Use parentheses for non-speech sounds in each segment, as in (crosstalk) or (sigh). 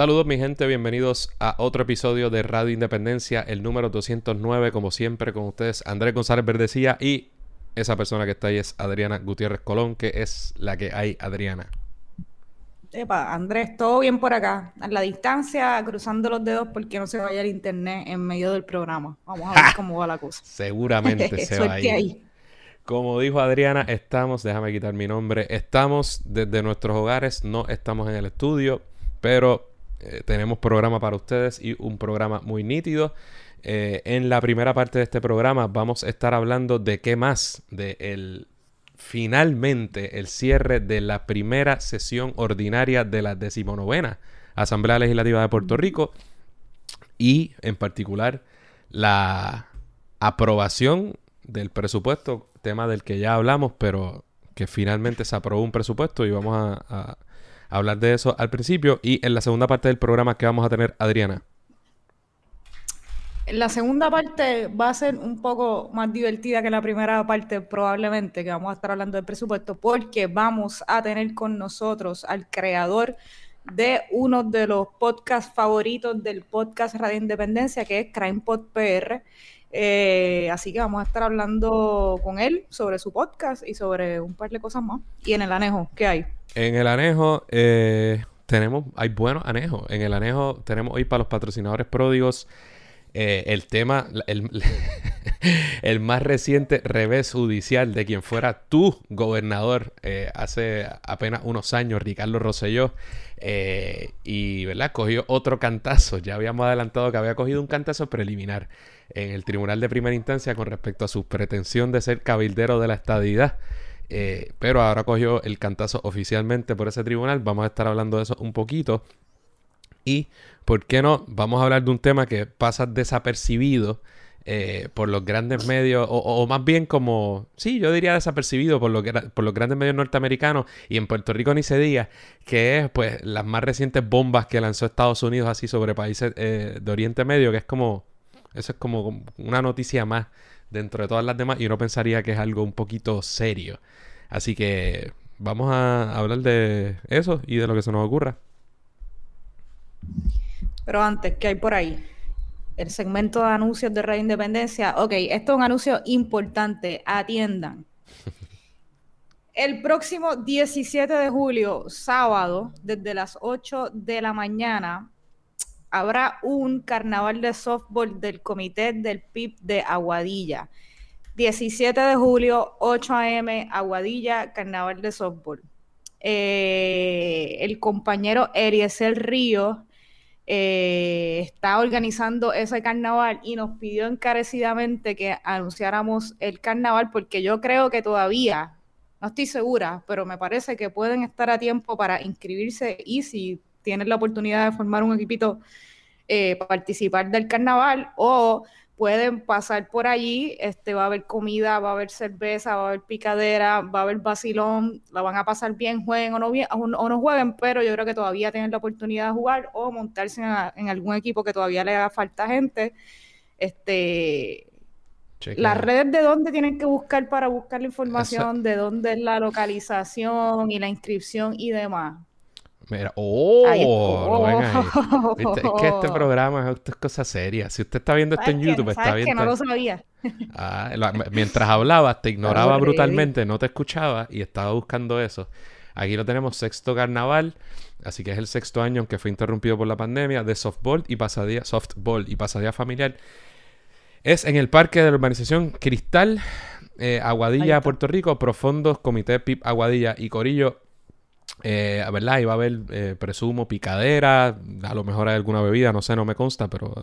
Saludos mi gente, bienvenidos a otro episodio de Radio Independencia, el número 209, como siempre con ustedes, Andrés González Verdecía y esa persona que está ahí es Adriana Gutiérrez Colón, que es la que hay, Adriana. Epa, Andrés, todo bien por acá, a la distancia, cruzando los dedos porque no se vaya el internet en medio del programa. Vamos a ver (laughs) cómo va la cosa. Seguramente (laughs) se va a ir. Ahí. Como dijo Adriana, estamos, déjame quitar mi nombre, estamos desde nuestros hogares, no estamos en el estudio, pero eh, tenemos programa para ustedes y un programa muy nítido. Eh, en la primera parte de este programa vamos a estar hablando de qué más, de el finalmente el cierre de la primera sesión ordinaria de la decimonovena Asamblea Legislativa de Puerto Rico y en particular la aprobación del presupuesto, tema del que ya hablamos, pero que finalmente se aprobó un presupuesto y vamos a hablar de eso al principio y en la segunda parte del programa que vamos a tener Adriana. La segunda parte va a ser un poco más divertida que la primera parte, probablemente, que vamos a estar hablando del presupuesto, porque vamos a tener con nosotros al creador de uno de los podcasts favoritos del podcast Radio Independencia, que es CrimePod PR. Eh, así que vamos a estar hablando con él sobre su podcast y sobre un par de cosas más. Y en el anejo, ¿qué hay? En el anejo eh, tenemos, hay buenos anejos. En el anejo tenemos hoy para los patrocinadores pródigos eh, el tema, (laughs) el, más reciente revés judicial de quien fuera tu gobernador eh, hace apenas unos años, Ricardo Rosselló. y, ¿verdad? Cogió otro cantazo. Ya habíamos adelantado que había cogido un cantazo preliminar en el tribunal de primera instancia con respecto a su pretensión de ser cabildero de la estadidad. Eh, pero ahora cogió el cantazo oficialmente por ese tribunal. Vamos a estar hablando de eso un poquito. Y, ¿por qué no? Vamos a hablar de un tema que pasa desapercibido eh, por los grandes medios, o, más bien como, sí, yo diría desapercibido por, lo que, por los grandes medios norteamericanos y en Puerto Rico ni se diga, que es pues las más recientes bombas que lanzó Estados Unidos así sobre países eh, de Oriente Medio, que es como, eso es como una noticia más dentro de todas las demás y uno pensaría que es algo un poquito serio. Así que vamos a hablar de eso y de lo que se nos ocurra. Pero antes, ¿qué hay por ahí? El segmento de anuncios de Radio Independencia. Ok, esto es un anuncio importante. Atiendan. (laughs) El próximo 17 de julio, sábado, desde las 8 de la mañana, habrá un carnaval de softball del comité del PIB de Aguadilla. 17 de julio, 8 a.m., Aguadilla, carnaval de softball. Eh, el compañero Eriesel Río eh, está organizando ese carnaval y nos pidió encarecidamente que anunciáramos el carnaval porque yo creo que todavía, no estoy segura, pero me parece que pueden estar a tiempo para inscribirse y si tienen la oportunidad de formar un equipito, eh, participar del carnaval o pueden pasar por allí, este, va a haber comida, va a haber cerveza, va a haber picadera, va a haber vacilón, la van a pasar bien, jueguen o no, bien, o, no jueguen, pero yo creo que todavía tienen la oportunidad de jugar o montarse en, algún equipo que todavía le haga falta gente. Este, las redes de dónde tienen que buscar para buscar la información, de dónde es la localización y la inscripción y demás. Mira, oh, ¿Viste? Es que este programa es, cosa seria. Si usted está viendo esto en YouTube, está viendo. que no lo sabía. Ah, mientras hablabas, te ignoraba brutalmente, no te escuchaba y estaba buscando eso. Aquí lo tenemos, sexto carnaval, así que es el sexto año, aunque fue interrumpido por la pandemia, de softball y pasadía, softball y pasadía familiar. Es en el parque de la urbanización Cristal, eh, Aguadilla, Puerto Rico, Profundos, Comité PIP Aguadilla y Corillo eh, ¿verdad? Y va a haber, eh, presumo, picadera, a lo mejor hay alguna bebida, no sé, no me consta, pero,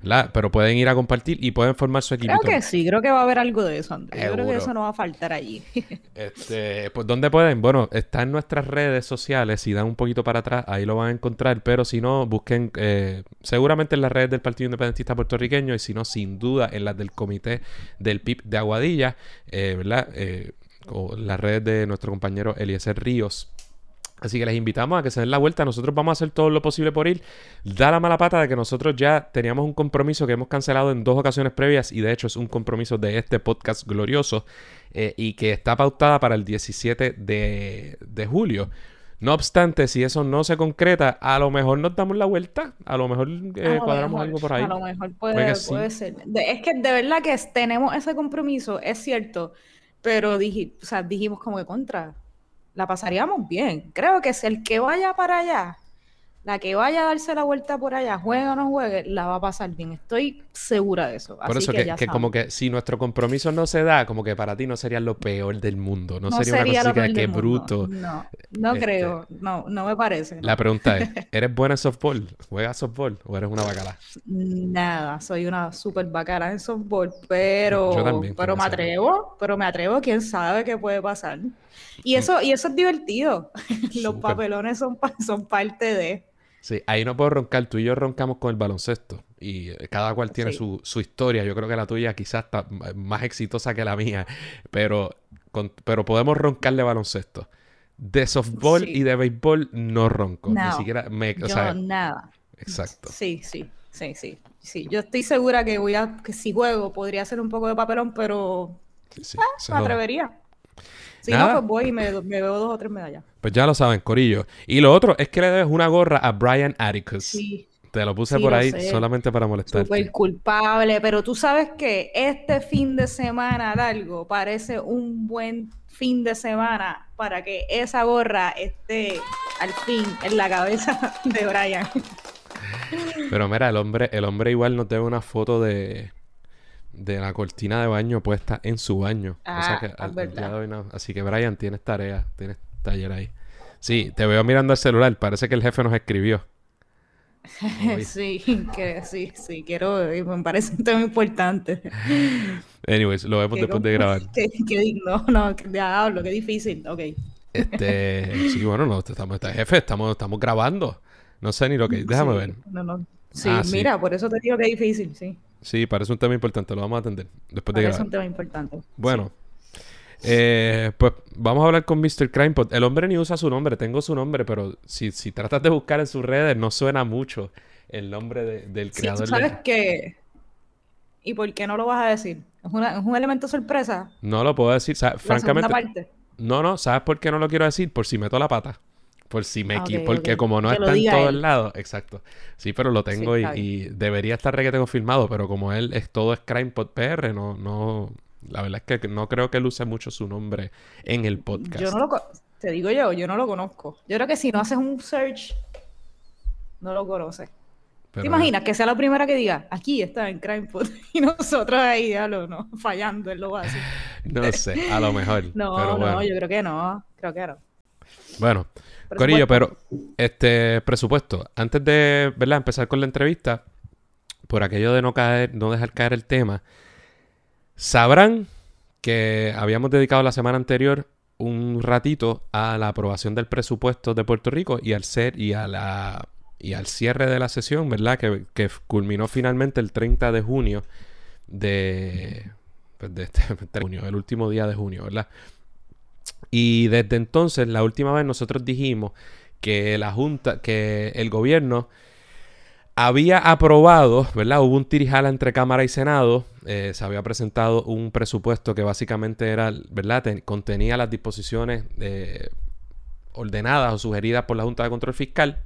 ¿verdad? Pero pueden ir a compartir y pueden formar su equipo. Creo que sí, creo que va a haber algo de eso, Andrés. Yo creo que eso no va a faltar allí. (laughs) este, pues, ¿dónde pueden? Bueno, está en nuestras redes sociales, si dan un poquito para atrás, ahí lo van a encontrar, pero si no, busquen eh, seguramente en las redes del Partido Independentista Puertorriqueño y si no, sin duda en las del Comité del PIB de Aguadilla, ¿verdad? o las redes de nuestro compañero Eliezer Ríos. Así que les invitamos a que se den la vuelta. Nosotros vamos a hacer todo lo posible por ir. Da la mala pata de que nosotros ya teníamos un compromiso que hemos cancelado en dos ocasiones previas y de hecho es un compromiso de este podcast glorioso eh, y que está pautada para el 17 de, julio. No obstante, si eso no se concreta, a lo mejor nos damos la vuelta, a lo mejor eh, cuadramos algo por ahí. A lo mejor puede, ser. es que de verdad que tenemos ese compromiso, es cierto, pero dijimos como que contra la pasaríamos bien. Creo que si el que vaya para allá, la que vaya a darse la vuelta por allá, juegue o no juegue, la va a pasar bien. Estoy segura de eso. Por eso que, como que si nuestro compromiso no se da, como que para ti no sería lo peor del mundo. No, sería, una cosa que, bruto. No, no este, creo. No, no me parece. La pregunta es, ¿eres buena en softball? ¿Juegas softball o eres una bacala? Nada, soy una súper bacala en softball, pero, pero me atrevo, pero me atrevo, quién sabe qué puede pasar. Y eso, y eso es divertido. (laughs) Los papelones son, son parte de. Sí, ahí no puedo roncar. Tú y yo roncamos con el baloncesto. Y eh, cada cual tiene su, historia. Yo creo que la tuya quizás está más exitosa que la mía. Pero, pero podemos roncarle baloncesto. De softball y de béisbol no ronco. Ni siquiera me. yo nada. Exacto. Sí, sí, sí, sí. Sí, yo estoy segura que voy a, que si juego podría ser un poco de papelón, pero sí, ah, me atrevería. Si no, pues voy y me, veo dos o tres medallas. Pues ya lo saben, Corillo. Y lo otro es que le debes una gorra a Brian Atticus. Sí. Te lo puse por ahí solamente para molestarte. Súper culpable, pero tú sabes que este fin de semana largo parece un buen fin de semana para que esa gorra esté al fin en la cabeza (laughs) de Brian. Pero mira, el hombre, el hombre igual nos debe una foto de, de la cortina de baño puesta en su baño. Ah, Así que Brian, tienes tarea, tienes taller ahí. Sí, te veo mirando el celular, parece que el jefe nos escribió. (laughs) sí, que sí, sí, quiero, me parece un tema importante. (laughs) Anyways, lo vemos después de grabar. (laughs) Que, no, no, ya hablo, qué difícil, ok. Este, sí, bueno, no, estamos, está, jefe, estamos, estamos grabando. No sé ni lo que, déjame ver. No, no. Sí, ah, mira, por eso te digo que es difícil, sí. Sí, parece un tema importante, lo vamos a atender después de Parece un tema importante. Bueno, eh, pues vamos a hablar con Mr. Crimepot. El hombre ni usa su nombre, tengo su nombre, pero si, si tratas de buscar en sus redes, no suena mucho el nombre del creador. Sí, ¿Sabes qué? ¿Y por qué no lo vas a decir? ¿Es, un elemento sorpresa? No lo puedo decir, francamente. No, no, ¿sabes por qué no lo quiero decir? Por si meto la pata. Por si me ah, porque como no está en todos lados, exacto. Sí, pero lo tengo y, debería estar requete confirmado, pero como él es todo es CrimePod PR, no, no, la verdad es que no creo que él use mucho su nombre en el podcast. Yo no lo, te digo yo, yo no lo conozco. Yo creo que si no haces un search, no lo conoces. ¿Te imaginas que sea la primera que diga, aquí está en CrimePod (laughs) y nosotros ahí, ya lo, no, fallando en lo básico? no sé, a lo mejor. (laughs) no, no, yo creo que no, creo que no. Bueno, Corillo, pero este presupuesto, antes de ¿verdad? empezar con la entrevista, por aquello de no caer, no dejar caer el tema, sabrán que habíamos dedicado la semana anterior un ratito a la aprobación del presupuesto de Puerto Rico y al ser y a la y al cierre de la sesión, ¿verdad? Que, que culminó finalmente el 30 de junio de, pues, de este, (laughs) de junio, el último día de junio, ¿verdad? Y desde entonces, la última vez nosotros dijimos que la Junta, que el gobierno había aprobado, ¿verdad? Hubo un tirijala entre Cámara y Senado. Eh, se había presentado un presupuesto que básicamente era, ¿verdad? contenía las disposiciones eh, ordenadas o sugeridas por la Junta de Control Fiscal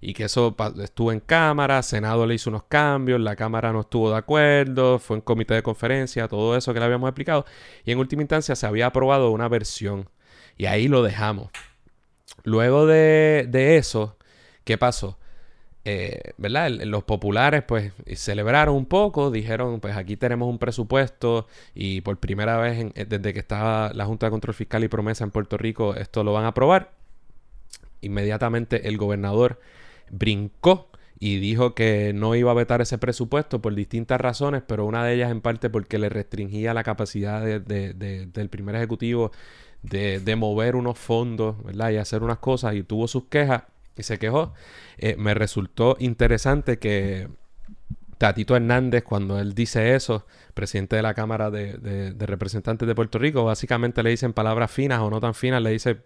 y que eso estuvo en Cámara, Senado le hizo unos cambios, la Cámara no estuvo de acuerdo, fue en comité de conferencia, todo eso que le habíamos explicado, y en última instancia se había aprobado una versión, y ahí lo dejamos. Luego de, de ¿qué pasó? Eh, ¿verdad? Los populares pues celebraron un poco, dijeron pues aquí tenemos un presupuesto y por primera vez desde que estaba la Junta de Control Fiscal y Promesa en Puerto Rico esto lo van a aprobar. Inmediatamente el gobernador brincó y dijo que no iba a vetar ese presupuesto por distintas razones, pero una de ellas en parte porque le restringía la capacidad del primer ejecutivo de, mover unos fondos, ¿verdad? Y hacer unas cosas y tuvo sus quejas y se quejó. Eh, me resultó interesante que Tatito Hernández, cuando él dice eso, presidente de la Cámara de, Representantes de Puerto Rico, básicamente le dicen palabras finas o no tan finas, le dice,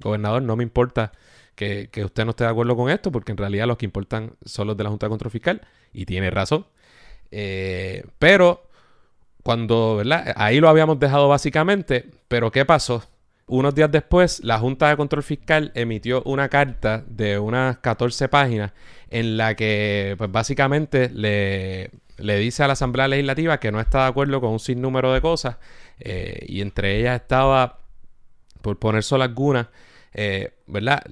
gobernador, no me importa que, usted no esté de acuerdo con esto, porque en realidad los que importan son los de la Junta de Control Fiscal, y tiene razón. Eh, pero cuando, ¿verdad? Ahí lo habíamos dejado básicamente, pero ¿qué pasó? Unos días después, la Junta de Control Fiscal emitió una carta de unas 14 páginas en la que, pues básicamente, le, le dice a la Asamblea Legislativa que no está de acuerdo con un sinnúmero de cosas, eh, y entre ellas estaba, por poner solo algunas, eh, ¿verdad?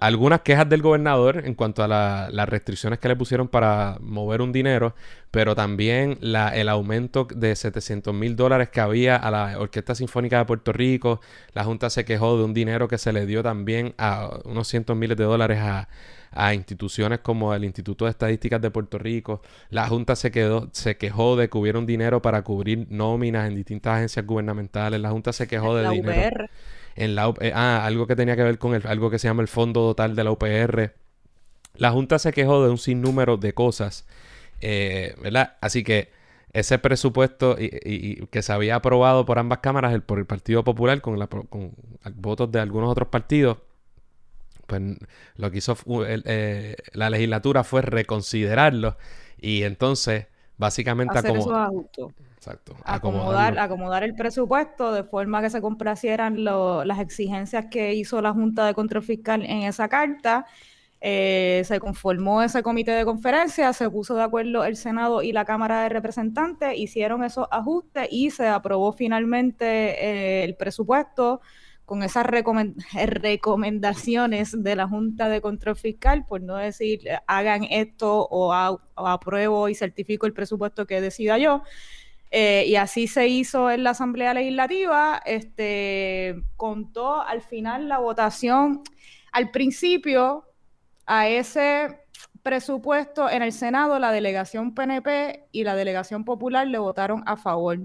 algunas quejas del gobernador en cuanto a las restricciones que le pusieron para mover un dinero, pero también el aumento de 700 mil dólares que había a la Orquesta Sinfónica de Puerto Rico. La Junta se quejó de un dinero que se le dio también a unos cientos miles de dólares a, instituciones como el Instituto de Estadísticas de Puerto Rico. La Junta se, quedó, se quejó de que hubiera un dinero para cubrir nóminas en distintas agencias gubernamentales. La Junta se quejó de dinero en la eh, ah, algo que tenía que ver con el, algo que se llama el fondo total de la UPR. La Junta se quejó de un sinnúmero de cosas, eh, ¿verdad? Así que ese presupuesto y, que se había aprobado por ambas cámaras, el, por el Partido Popular, con, la, con votos de algunos otros partidos, pues lo que hizo eh, la legislatura fue reconsiderarlo y entonces básicamente como Exacto. Acomodar, acomodar el presupuesto de forma que se complacieran las exigencias que hizo la Junta de Control Fiscal en esa carta. Eh, se conformó ese comité de conferencia, se puso de acuerdo el Senado y la Cámara de Representantes, hicieron esos ajustes y se aprobó finalmente eh, el presupuesto con esas (laughs) recomendaciones de la Junta de Control Fiscal, por no decir hagan esto o, o apruebo y certifico el presupuesto que decida yo. Eh, y así se hizo en la Asamblea Legislativa. Este, contó al final la votación. Al principio, a ese presupuesto en el Senado, la delegación PNP y la delegación popular le votaron a favor.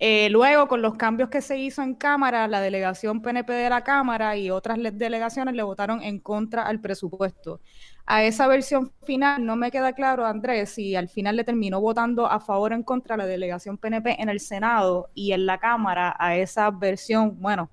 Eh, luego, con los cambios que se hizo en Cámara, la delegación PNP de la Cámara y otras delegaciones le votaron en contra al presupuesto. A esa versión final no me queda claro, Andrés, si al final le terminó votando a favor o en contra la delegación PNP en el Senado y en la Cámara a esa versión. Bueno,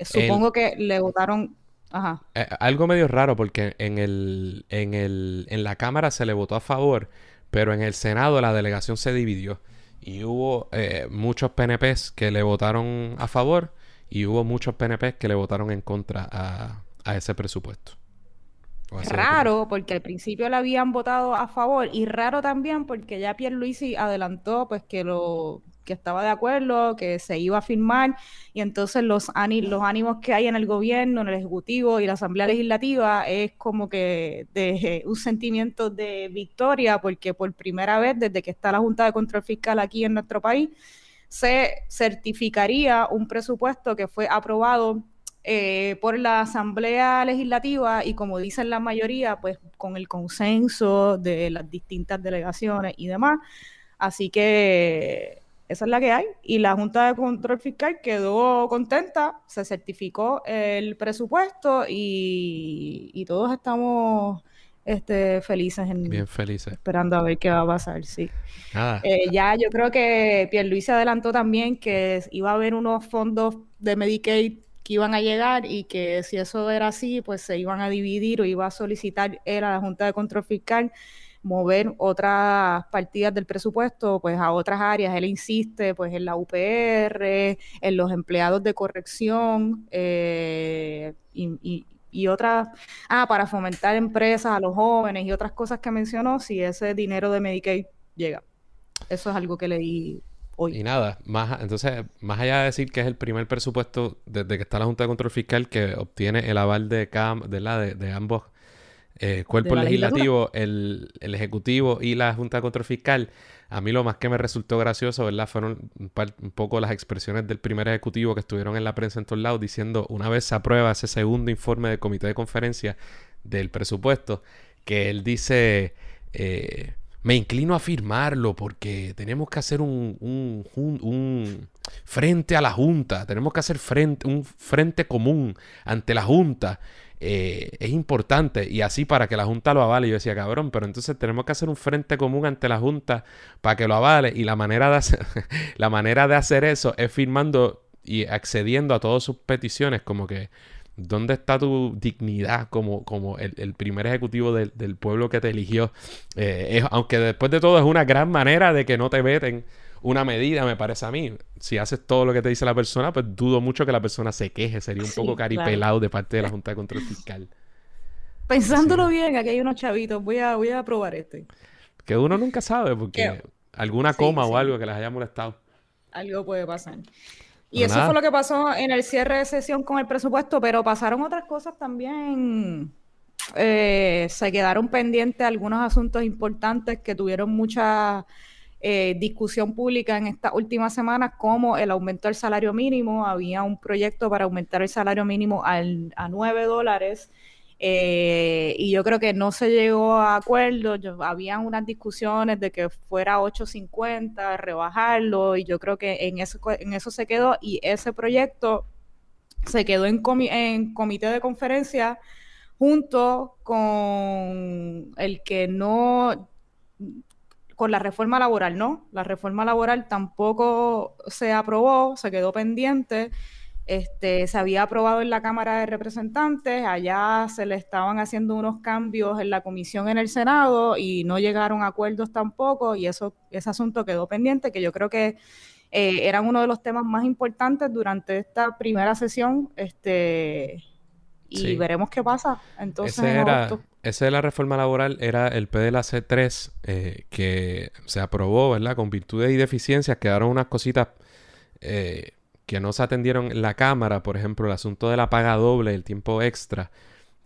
supongo que le votaron Ajá. Eh, algo medio raro porque en, el, en, el, en la Cámara se le votó a favor, pero en el Senado la delegación se dividió. Y hubo eh, muchos PNPs que le votaron a favor y hubo muchos PNPs que le votaron en contra a, a ese presupuesto. Raro, porque al principio le habían votado a favor y raro también porque ya Pierluisi adelantó pues que lo que estaba de acuerdo, que se iba a firmar, y entonces los, los ánimos que hay en el gobierno, en el Ejecutivo y la Asamblea Legislativa es como que de (laughs) un sentimiento de victoria, porque por primera vez desde que está la Junta de Control Fiscal aquí en nuestro país, se certificaría un presupuesto que fue aprobado eh, por la Asamblea Legislativa y como dicen la mayoría, pues con el consenso de las distintas delegaciones y demás. Así que esa es la que hay. Y la Junta de Control Fiscal quedó contenta, se certificó el presupuesto y, todos estamos este, felices. En, Bien felices. Esperando a ver qué va a pasar, sí. Eh, ya yo creo que Pierluisi adelantó también que iba a haber unos fondos de Medicaid que iban a llegar y que si eso era así, pues se iban a dividir o iba a solicitar él a la Junta de Control Fiscal mover otras partidas del presupuesto pues a otras áreas. Él insiste pues en la UPR, en los empleados de corrección eh, y, y, otras, ah, para fomentar empresas a los jóvenes y otras cosas que mencionó si ese dinero de Medicaid llega. Eso es algo que leí hoy. Y nada, más, entonces, más allá de decir que es el primer presupuesto desde que está la Junta de Control Fiscal que obtiene el aval de, CAM, de, la, de ambos eh, cuerpo legislativo, el, Ejecutivo y la Junta de Control Fiscal, a mí lo más que me resultó gracioso, ¿verdad? Fueron un, poco las expresiones del primer Ejecutivo que estuvieron en la prensa en todos lados diciendo, una vez se aprueba ese segundo informe del Comité de Conferencia del presupuesto, que él dice... Eh, me inclino a firmarlo porque tenemos que hacer un, un, frente a la Junta, tenemos que hacer frente, un frente común ante la Junta. Eh, es importante y así para que la Junta lo avale. Yo decía, cabrón, pero entonces tenemos que hacer un frente común ante la Junta para que lo avale y la manera de hacer, (laughs) la manera de hacer eso es firmando y accediendo a todas sus peticiones, como que ¿Dónde está tu dignidad como, como el, primer ejecutivo del, pueblo que te eligió? Eh, aunque después de todo es una gran manera de que no te veten una medida, me parece a mí. Si haces todo lo que te dice la persona, pues dudo mucho que la persona se queje. Sería un poco caripelado de parte de la Junta de Control Fiscal. Pensándolo bien, aquí hay unos chavitos. Voy a, voy a probar este. Que uno nunca sabe, porque alguna coma o algo que les haya molestado. Algo puede pasar. Y eso fue lo que pasó en el cierre de sesión con el presupuesto, pero pasaron otras cosas también. Eh, se quedaron pendientes algunos asuntos importantes que tuvieron mucha eh, discusión pública en estas últimas semanas, como el aumento del salario mínimo. Había un proyecto para aumentar el salario mínimo al, a 9 dólares eh, y yo creo que no se llegó a acuerdo, yo, habían unas discusiones de que fuera 8.50, rebajarlo, y yo creo que en eso, en eso se quedó, y ese proyecto se quedó en, en comité de conferencia junto con el que no, con la reforma laboral, ¿no? La reforma laboral tampoco se aprobó, se quedó pendiente. Este, se había aprobado en la Cámara de Representantes, allá se le estaban haciendo unos cambios en la comisión en el Senado y no llegaron a acuerdos tampoco y eso, ese asunto quedó pendiente, que yo creo que eh, eran uno de los temas más importantes durante esta primera sesión. Este, y veremos qué pasa. Entonces, ese, era, ese de la reforma laboral era el PDLAC 3 eh, que se aprobó, ¿verdad? Con virtudes y deficiencias quedaron unas cositas eh, que no se atendieron en la Cámara, por ejemplo, el asunto de la paga doble, el tiempo extra,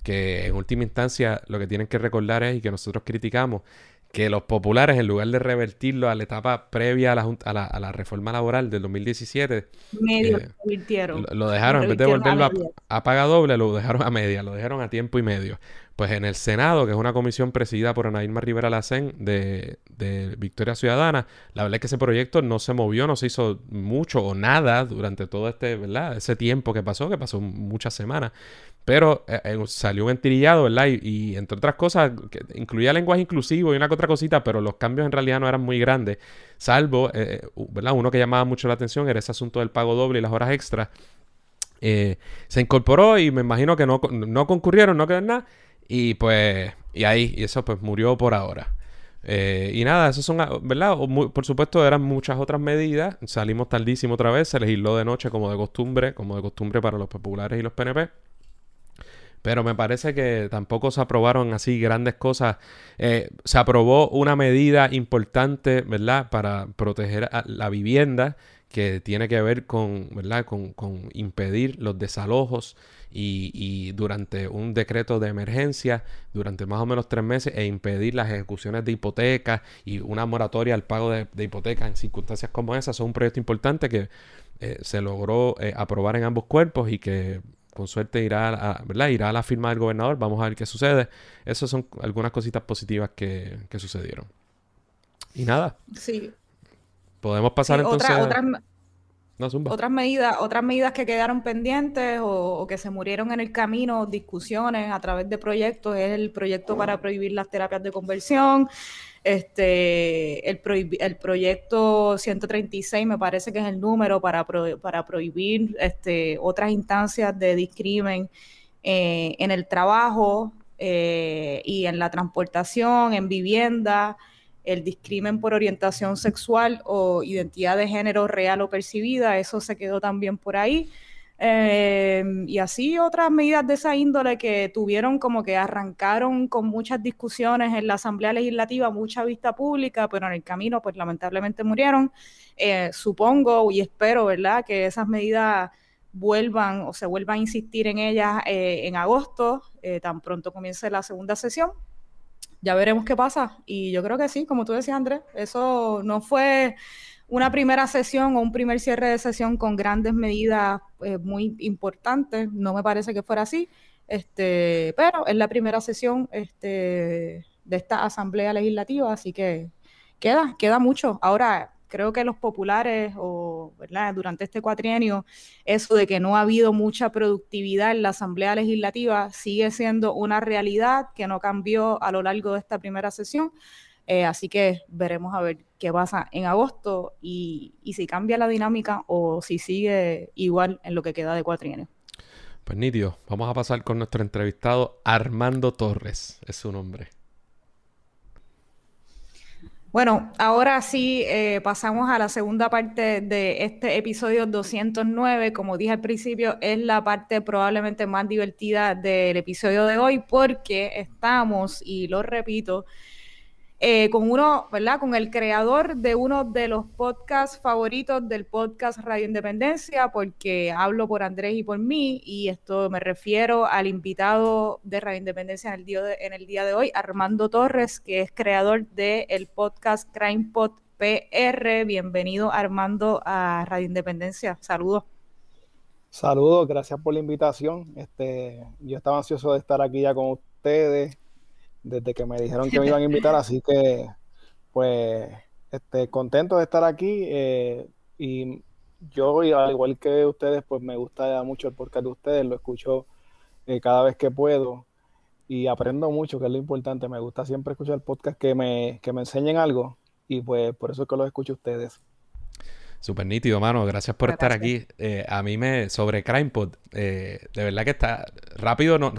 que en última instancia lo que tienen que recordar es, y que nosotros criticamos, que los populares, en lugar de revertirlo a la etapa previa a la, a la, reforma laboral del 2017, medio eh, lo, dejaron, en vez de volverlo a, a, paga doble, lo dejaron a media, lo dejaron a tiempo y medio. Pues en el Senado, que es una comisión presidida por Ana Irma Rivera Lacén de, de, Victoria Ciudadana, la verdad es que ese proyecto no se movió, no se hizo mucho o nada durante todo este, ¿verdad? Ese tiempo que pasó, que pasó muchas semanas. Pero eh, eh, salió un entirillado, ¿verdad? Y, entre otras cosas, incluía lenguaje inclusivo y una que otra cosita, pero los cambios en realidad no eran muy grandes, salvo, eh, ¿verdad? Uno que llamaba mucho la atención era ese asunto del pago doble y las horas extras. Se incorporó y me imagino que no, no concurrieron, no quedó nada. Y pues, y ahí, y eso pues murió por ahora. Eh, y nada, eso son, ¿verdad? por supuesto, eran muchas otras medidas. Salimos tardísimo otra vez, se legisló de noche como de costumbre, como de costumbre para los populares y los PNP. Pero me parece que tampoco se aprobaron así grandes cosas. Eh, se aprobó una medida importante, ¿verdad? Para proteger a la vivienda, que tiene que ver con, ¿verdad? Con, con impedir los desalojos y, durante un decreto de emergencia, durante más o menos tres meses, e impedir las ejecuciones de hipotecas y una moratoria al pago de, hipotecas en circunstancias como esas. Es un proyecto importante que eh, se logró eh, aprobar en ambos cuerpos y que con suerte irá a, ¿verdad? irá a la firma del gobernador. Vamos a ver qué sucede. Esas son algunas cositas positivas que, sucedieron. Y nada. Sí. Podemos pasar entonces. otras medidas, otras medidas que quedaron pendientes o, que se murieron en el camino, discusiones a través de proyectos, es el proyecto para prohibir las terapias de conversión, este, el, el proyecto 136 me parece que es el número para, para prohibir este, otras instancias de discrimen eh, en el trabajo eh, y en la transportación, en vivienda, el discrimen por orientación sexual o identidad de género real o percibida, eso se quedó también por ahí. Eh, y así otras medidas de esa índole que tuvieron como que arrancaron con muchas discusiones en la Asamblea Legislativa, mucha vista pública, pero en el camino pues lamentablemente murieron. Eh, supongo y espero, ¿verdad?, que esas medidas vuelvan o se vuelvan a insistir en ellas eh, en agosto, eh, tan pronto comience la segunda sesión. Ya veremos qué pasa. Y yo creo que sí, como tú decías, Andrés, eso no fue una primera sesión o un primer cierre de sesión con grandes medidas eh, muy importantes. No me parece que fuera así. Este, pero es la primera sesión este, de esta asamblea legislativa, así que queda, queda mucho. Ahora, creo que los populares o ¿verdad? durante este cuatrienio, eso de que no ha habido mucha productividad en la Asamblea Legislativa sigue siendo una realidad que no cambió a lo largo de esta primera sesión. Eh, así que veremos a ver qué pasa en agosto y, si cambia la dinámica o si sigue igual en lo que queda de cuatrienio. Pues nítido, vamos a pasar con nuestro entrevistado Armando Torres, es su nombre. Bueno, ahora sí eh, pasamos a la segunda parte de este episodio 209. Como dije al principio, es la parte probablemente más divertida del episodio de hoy porque estamos, y lo repito, eh, con uno, ¿verdad? Con el creador de uno de los podcasts favoritos del podcast Radio Independencia, porque hablo por Andrés y por mí, y esto me refiero al invitado de Radio Independencia en el día de, en el día de hoy, Armando Torres, que es creador del podcast Crime Pod PR. Bienvenido, Armando, a Radio Independencia. Saludos. Saludos, gracias por la invitación. Este, yo estaba ansioso de estar aquí ya con ustedes desde que me dijeron que me iban a (laughs) invitar, así que pues este, contento de estar aquí eh, y yo al igual que ustedes pues me gusta mucho el podcast de ustedes, lo escucho eh, cada vez que puedo y aprendo mucho, que es lo importante, me gusta siempre escuchar podcast que me, que me enseñen algo y pues por eso es que los escucho ustedes. Súper nítido, mano. Gracias por estar aquí. Eh, a mí me, sobre CrimePod, de verdad que está rápido, no,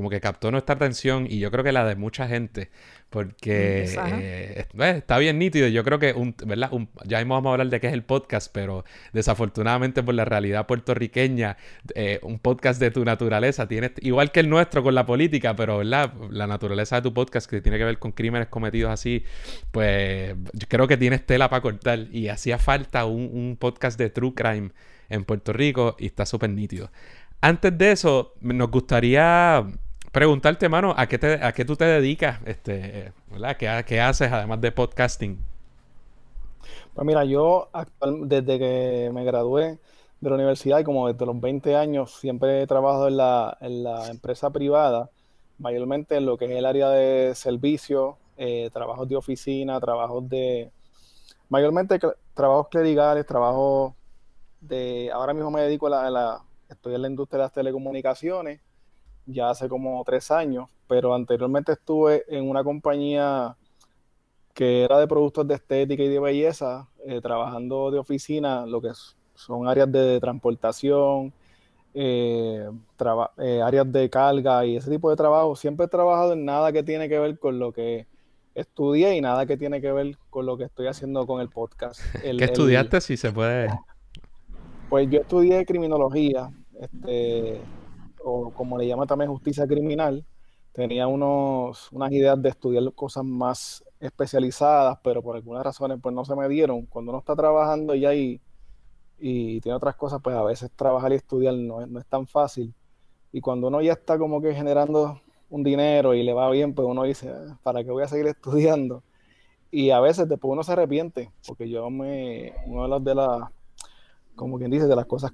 como que captó nuestra atención y yo creo que la de mucha gente, porque eh, eh, está bien nítido. Yo creo que, un, ¿verdad? ya mismo vamos a hablar de qué es el podcast, pero desafortunadamente por la realidad puertorriqueña, eh, un podcast de tu naturaleza tiene, igual que el nuestro con la política, pero ¿verdad? la naturaleza de tu podcast que tiene que ver con crímenes cometidos así, pues yo creo que tienes tela para cortar y hacía falta un, un podcast de True Crime en Puerto Rico y está súper nítido. Antes de eso, nos gustaría preguntarte, mano, ¿a qué, te, a qué tú te dedicas? Este, ¿verdad? ¿Qué, haces además de podcasting? Pues mira, yo desde que me gradué de la universidad y como desde los 20 años siempre he trabajado en la, en la empresa privada, mayormente en lo que es el área de servicio, eh, trabajos de oficina, trabajos de... Mayormente trabajos clericales, trabajos de... Ahora mismo me dedico a la... Estoy en la industria de las telecomunicaciones ya hace como tres años, pero anteriormente estuve en una compañía que era de productos de estética y de belleza, eh, trabajando de oficina, lo que son áreas de transportación, eh, eh, áreas de carga y ese tipo de trabajo. Siempre he trabajado en nada que tiene que ver con lo que estudié y nada que tiene que ver con lo que estoy haciendo con el podcast. (laughs) ¿Qué estudiaste, si se puede? Pues yo estudié criminología, este, o como le llama también justicia criminal, tenía unos, unas ideas de estudiar cosas más especializadas, pero por algunas razones pues no se me dieron. Cuando uno está trabajando ya y, y tiene otras cosas, pues a veces trabajar y estudiar no, no es tan fácil. Y cuando uno ya está como que generando un dinero y le va bien, pues uno dice, ah, ¿para qué voy a seguir (laughs) estudiando? Y a veces después uno se arrepiente, porque yo me, una de las, de las, como quien dice, de las cosas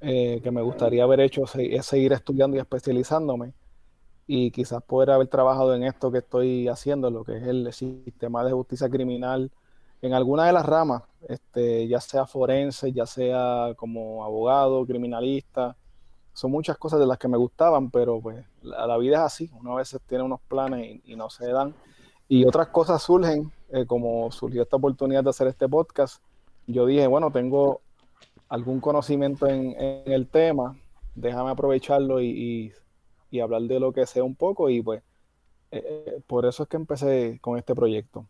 eh, que me gustaría haber hecho es seguir estudiando y especializándome. Y quizás poder haber trabajado en esto que estoy haciendo, lo que es el sistema de justicia criminal, en alguna de las ramas, este, ya sea forense, ya sea como abogado, criminalista, son muchas cosas de las que me gustaban, pero pues la, vida es así, uno a veces tiene unos planes y, no se dan, y otras cosas surgen, eh, como surgió esta oportunidad de hacer este podcast, yo dije, bueno, tengo algún conocimiento en, el tema, déjame aprovecharlo y, hablar de lo que sea un poco y pues eh, eh, por eso es que empecé con este proyecto.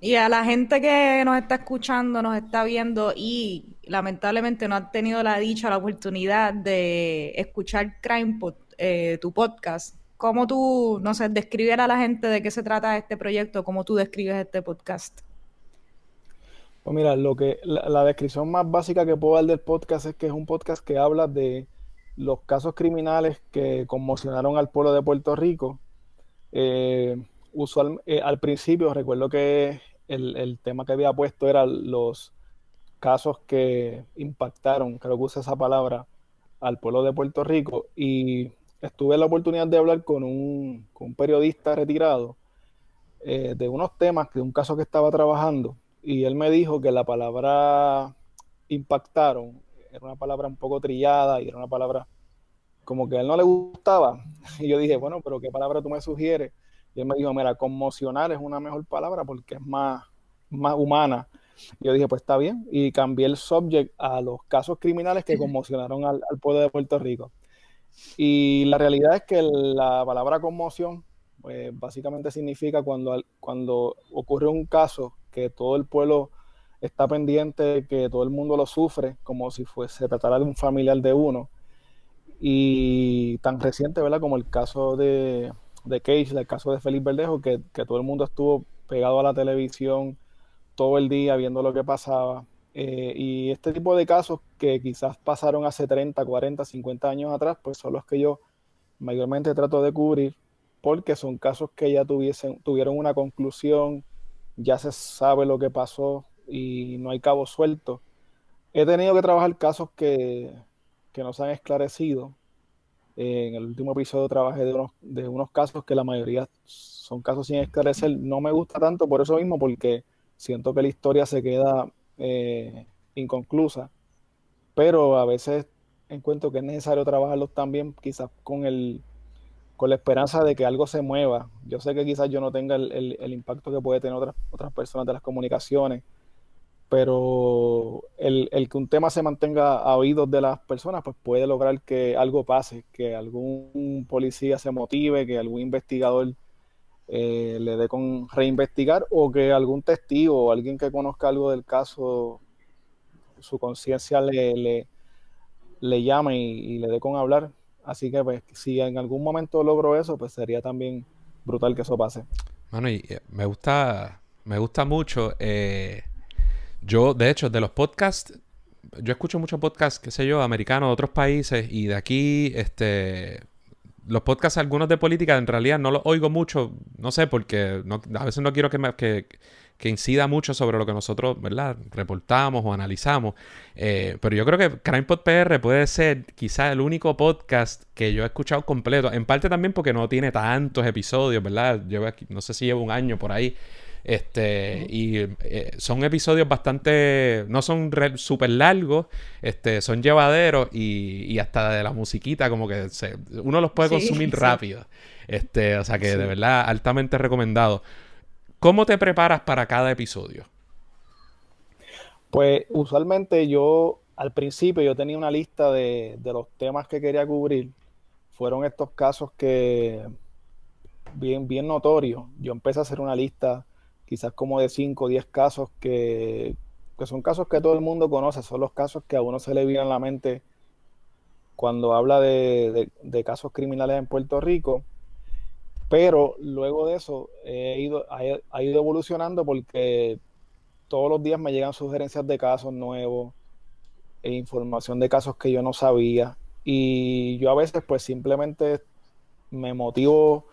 Y a la gente que nos está escuchando, nos está viendo y lamentablemente no ha tenido la dicha, la oportunidad de escuchar Crime eh, tu podcast, ¿cómo tú, no sé, describir a la gente de qué se trata este proyecto? ¿Cómo tú describes este podcast? Pues mira, lo que la, descripción más básica que puedo dar del podcast es que es un podcast que habla de los casos criminales que conmocionaron al pueblo de Puerto Rico. Eh, usual, eh, al principio recuerdo que el, el, tema que había puesto era los casos que impactaron, creo que usa esa palabra, al pueblo de Puerto Rico y estuve la oportunidad de hablar con un, periodista retirado eh, de unos temas, de un caso que estaba trabajando, y él me dijo que la palabra impactaron era una palabra un poco trillada y era una palabra como que a él no le gustaba. (laughs) Y yo dije, bueno, pero ¿qué palabra tú me sugieres? Y él me dijo, mira, conmocionar es una mejor palabra porque es más, más humana. Y yo dije, pues está bien. Y cambié el subject a los casos criminales que conmocionaron al, al pueblo de Puerto Rico. Y la realidad es que la palabra conmoción, pues, básicamente significa cuando, cuando ocurre un caso que todo el pueblo está pendiente, que todo el mundo lo sufre, como si fuese, se tratara de un familiar de uno. Y tan reciente, ¿verdad? Como el caso de, de Cage, el caso de Felipe Verdejo, que, que todo el mundo estuvo pegado a la televisión todo el día viendo lo que pasaba. Eh, y este tipo de casos que quizás pasaron hace 30, 40, 50 años atrás, pues son los que yo mayormente trato de cubrir porque son casos que ya tuviesen, tuvieron una conclusión, ya se sabe lo que pasó y no hay cabo suelto. He tenido que trabajar casos que, que no se han esclarecido. en el último episodio trabajé de unos, de unos casos que la mayoría son casos sin esclarecer. No me gusta tanto por eso mismo, porque siento que la historia se queda eh, inconclusa, pero a veces encuentro que es necesario trabajarlos también quizás con el la esperanza de que algo se mueva. Yo sé que quizás yo no tenga el, impacto que puede tener otras, otras personas de las comunicaciones, pero el, que un tema se mantenga a oídos de las personas, pues puede lograr que algo pase, que algún policía se motive, que algún investigador eh, le dé con reinvestigar o que algún testigo o alguien que conozca algo del caso, su conciencia le, le, llame y, le dé con hablar. Así que pues si en algún momento logro eso, pues sería también brutal que eso pase. Bueno, y eh, me gusta, me gusta mucho. Eh, yo, de hecho, de los podcasts, yo escucho muchos podcasts, qué sé yo, americanos de otros países y de aquí, este, los podcasts algunos de política en realidad no los oigo mucho, no sé, porque a veces no quiero que, que, incida mucho sobre lo que nosotros, ¿verdad? Reportamos o analizamos. Eh, pero yo creo que CrimePod PR puede ser quizás el único podcast que yo he escuchado completo. En parte también porque no tiene tantos episodios, ¿verdad? Aquí, no sé si llevo un año por ahí. Este, y eh, son episodios bastante, no son súper largos, este, son llevaderos y, hasta de la musiquita como que uno los puede consumir (laughs) rápido. Este, o sea que de verdad altamente recomendado. ¿Cómo te preparas para cada episodio? Pues usualmente yo al principio yo tenía una lista de, de los temas que quería cubrir. Fueron estos casos que bien, bien notorios. Yo empecé a hacer una lista quizás como de 5 o 10 casos que, son casos que todo el mundo conoce, son los casos que a uno se le viene a la mente cuando habla de, casos criminales en Puerto Rico. Pero luego de eso he ido, ha, ido evolucionando porque todos los días me llegan sugerencias de casos nuevos e información de casos que yo no sabía. Y yo a veces pues simplemente me motivo,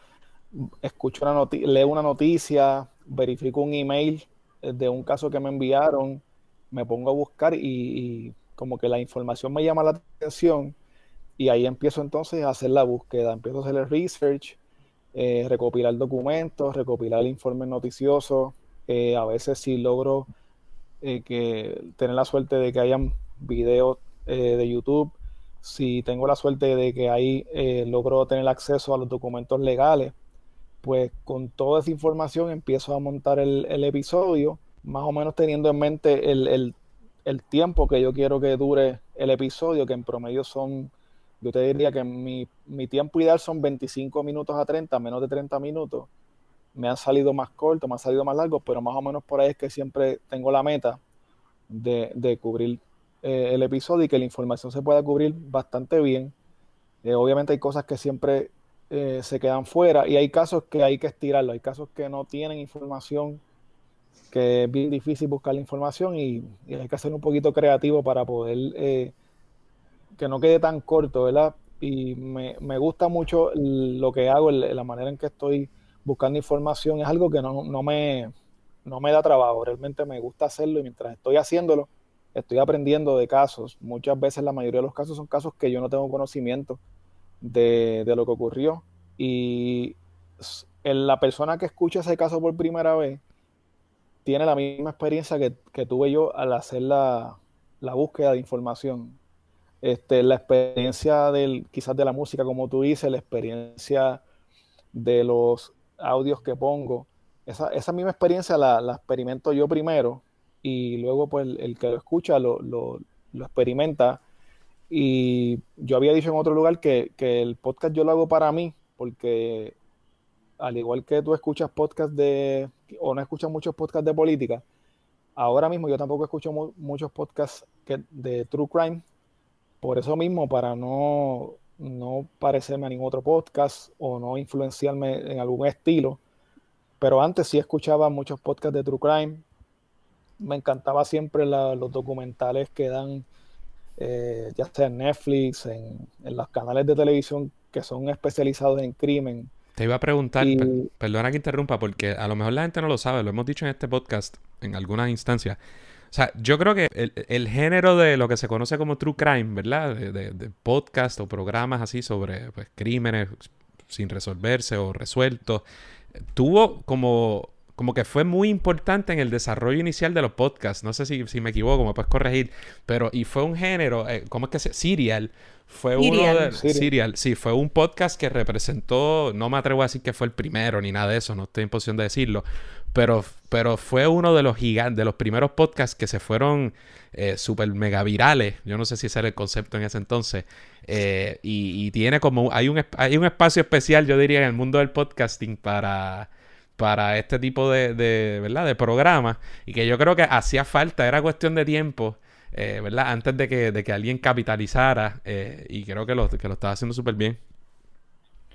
escucho una noticia, leo una noticia, verifico un email de un caso que me enviaron, me pongo a buscar y, como que la información me llama la atención y ahí empiezo entonces a hacer la búsqueda, empiezo a hacer el research, eh, recopilar documentos, recopilar informes noticiosos, eh, a veces si logro eh, que tener la suerte de que hayan videos de YouTube, si tengo la suerte de que ahí logro tener acceso a los documentos legales, pues con toda esa información empiezo a montar el, episodio, más o menos teniendo en mente el, tiempo que yo quiero que dure el episodio, que en promedio son, yo te diría que mi, tiempo ideal son 25 minutos a 30, menos de 30 minutos. Me han salido más cortos, me han salido más largos, pero más o menos por ahí es que siempre tengo la meta de, cubrir eh, el episodio y que la información se pueda cubrir bastante bien. Eh, obviamente hay cosas que siempre eh, se quedan fuera y hay casos que hay que estirarlo, hay casos que no tienen información que es bien difícil buscar la información y, hay que ser un poquito creativo para poder que no quede tan corto, ¿verdad? Y me, gusta mucho lo que hago, la manera en que estoy buscando información, es algo que no, no, me, no me da trabajo, realmente me gusta hacerlo y mientras estoy haciéndolo, estoy aprendiendo de casos. Muchas veces la mayoría de los casos son casos que yo no tengo conocimiento de, de lo que ocurrió y la persona que escucha ese caso por primera vez tiene la misma experiencia que, tuve yo al hacer la, búsqueda de información. Este, la experiencia del, quizás de la música, como tú dices, la experiencia de los audios que pongo. Esa, misma experiencia la, experimento yo primero y luego pues el, que lo escucha lo, lo, experimenta. Y yo había dicho en otro lugar que, que el podcast yo lo hago para mí, porque al igual que tú escuchas podcast de, o no escuchas muchos podcasts de política, ahora mismo yo tampoco escucho muchos podcasts de true crime, por eso mismo, para no, no parecerme a ningún otro podcast o no influenciarme en algún estilo, pero antes sí escuchaba muchos podcasts de true crime, me encantaba siempre los documentales que dan, eh, ya sea en Netflix, en, en los canales de televisión que son especializados en crimen, te iba a preguntar, perdona que interrumpa, porque a lo mejor la gente no lo sabe, lo hemos dicho en este podcast en algunas instancias. O sea, yo creo que el, género de lo que se conoce como true crime, ¿verdad? De, podcast o programas así sobre pues, crímenes sin resolverse o resueltos, tuvo como, como que fue muy importante en el desarrollo inicial de los podcasts. No sé si, si me equivoco, me puedes corregir, pero y fue un género, eh, ¿cómo es que se? Serial fue uno de Serial. Sí, fue un podcast que representó, no me atrevo a decir que fue el primero ni nada de eso, no estoy en posición de decirlo, pero, pero fue uno de los gigantes, de los primeros podcasts que se fueron eh, super mega virales. Yo no sé si ese era el concepto en ese entonces. Eh, y, tiene como, hay un, hay un espacio especial, yo diría, en el mundo del podcasting para para este tipo de, de, ¿verdad? de programas y que yo creo que hacía falta, era cuestión de tiempo eh, ¿verdad? Antes de que, de que alguien capitalizara eh, y creo que lo, que lo estaba haciendo súper bien.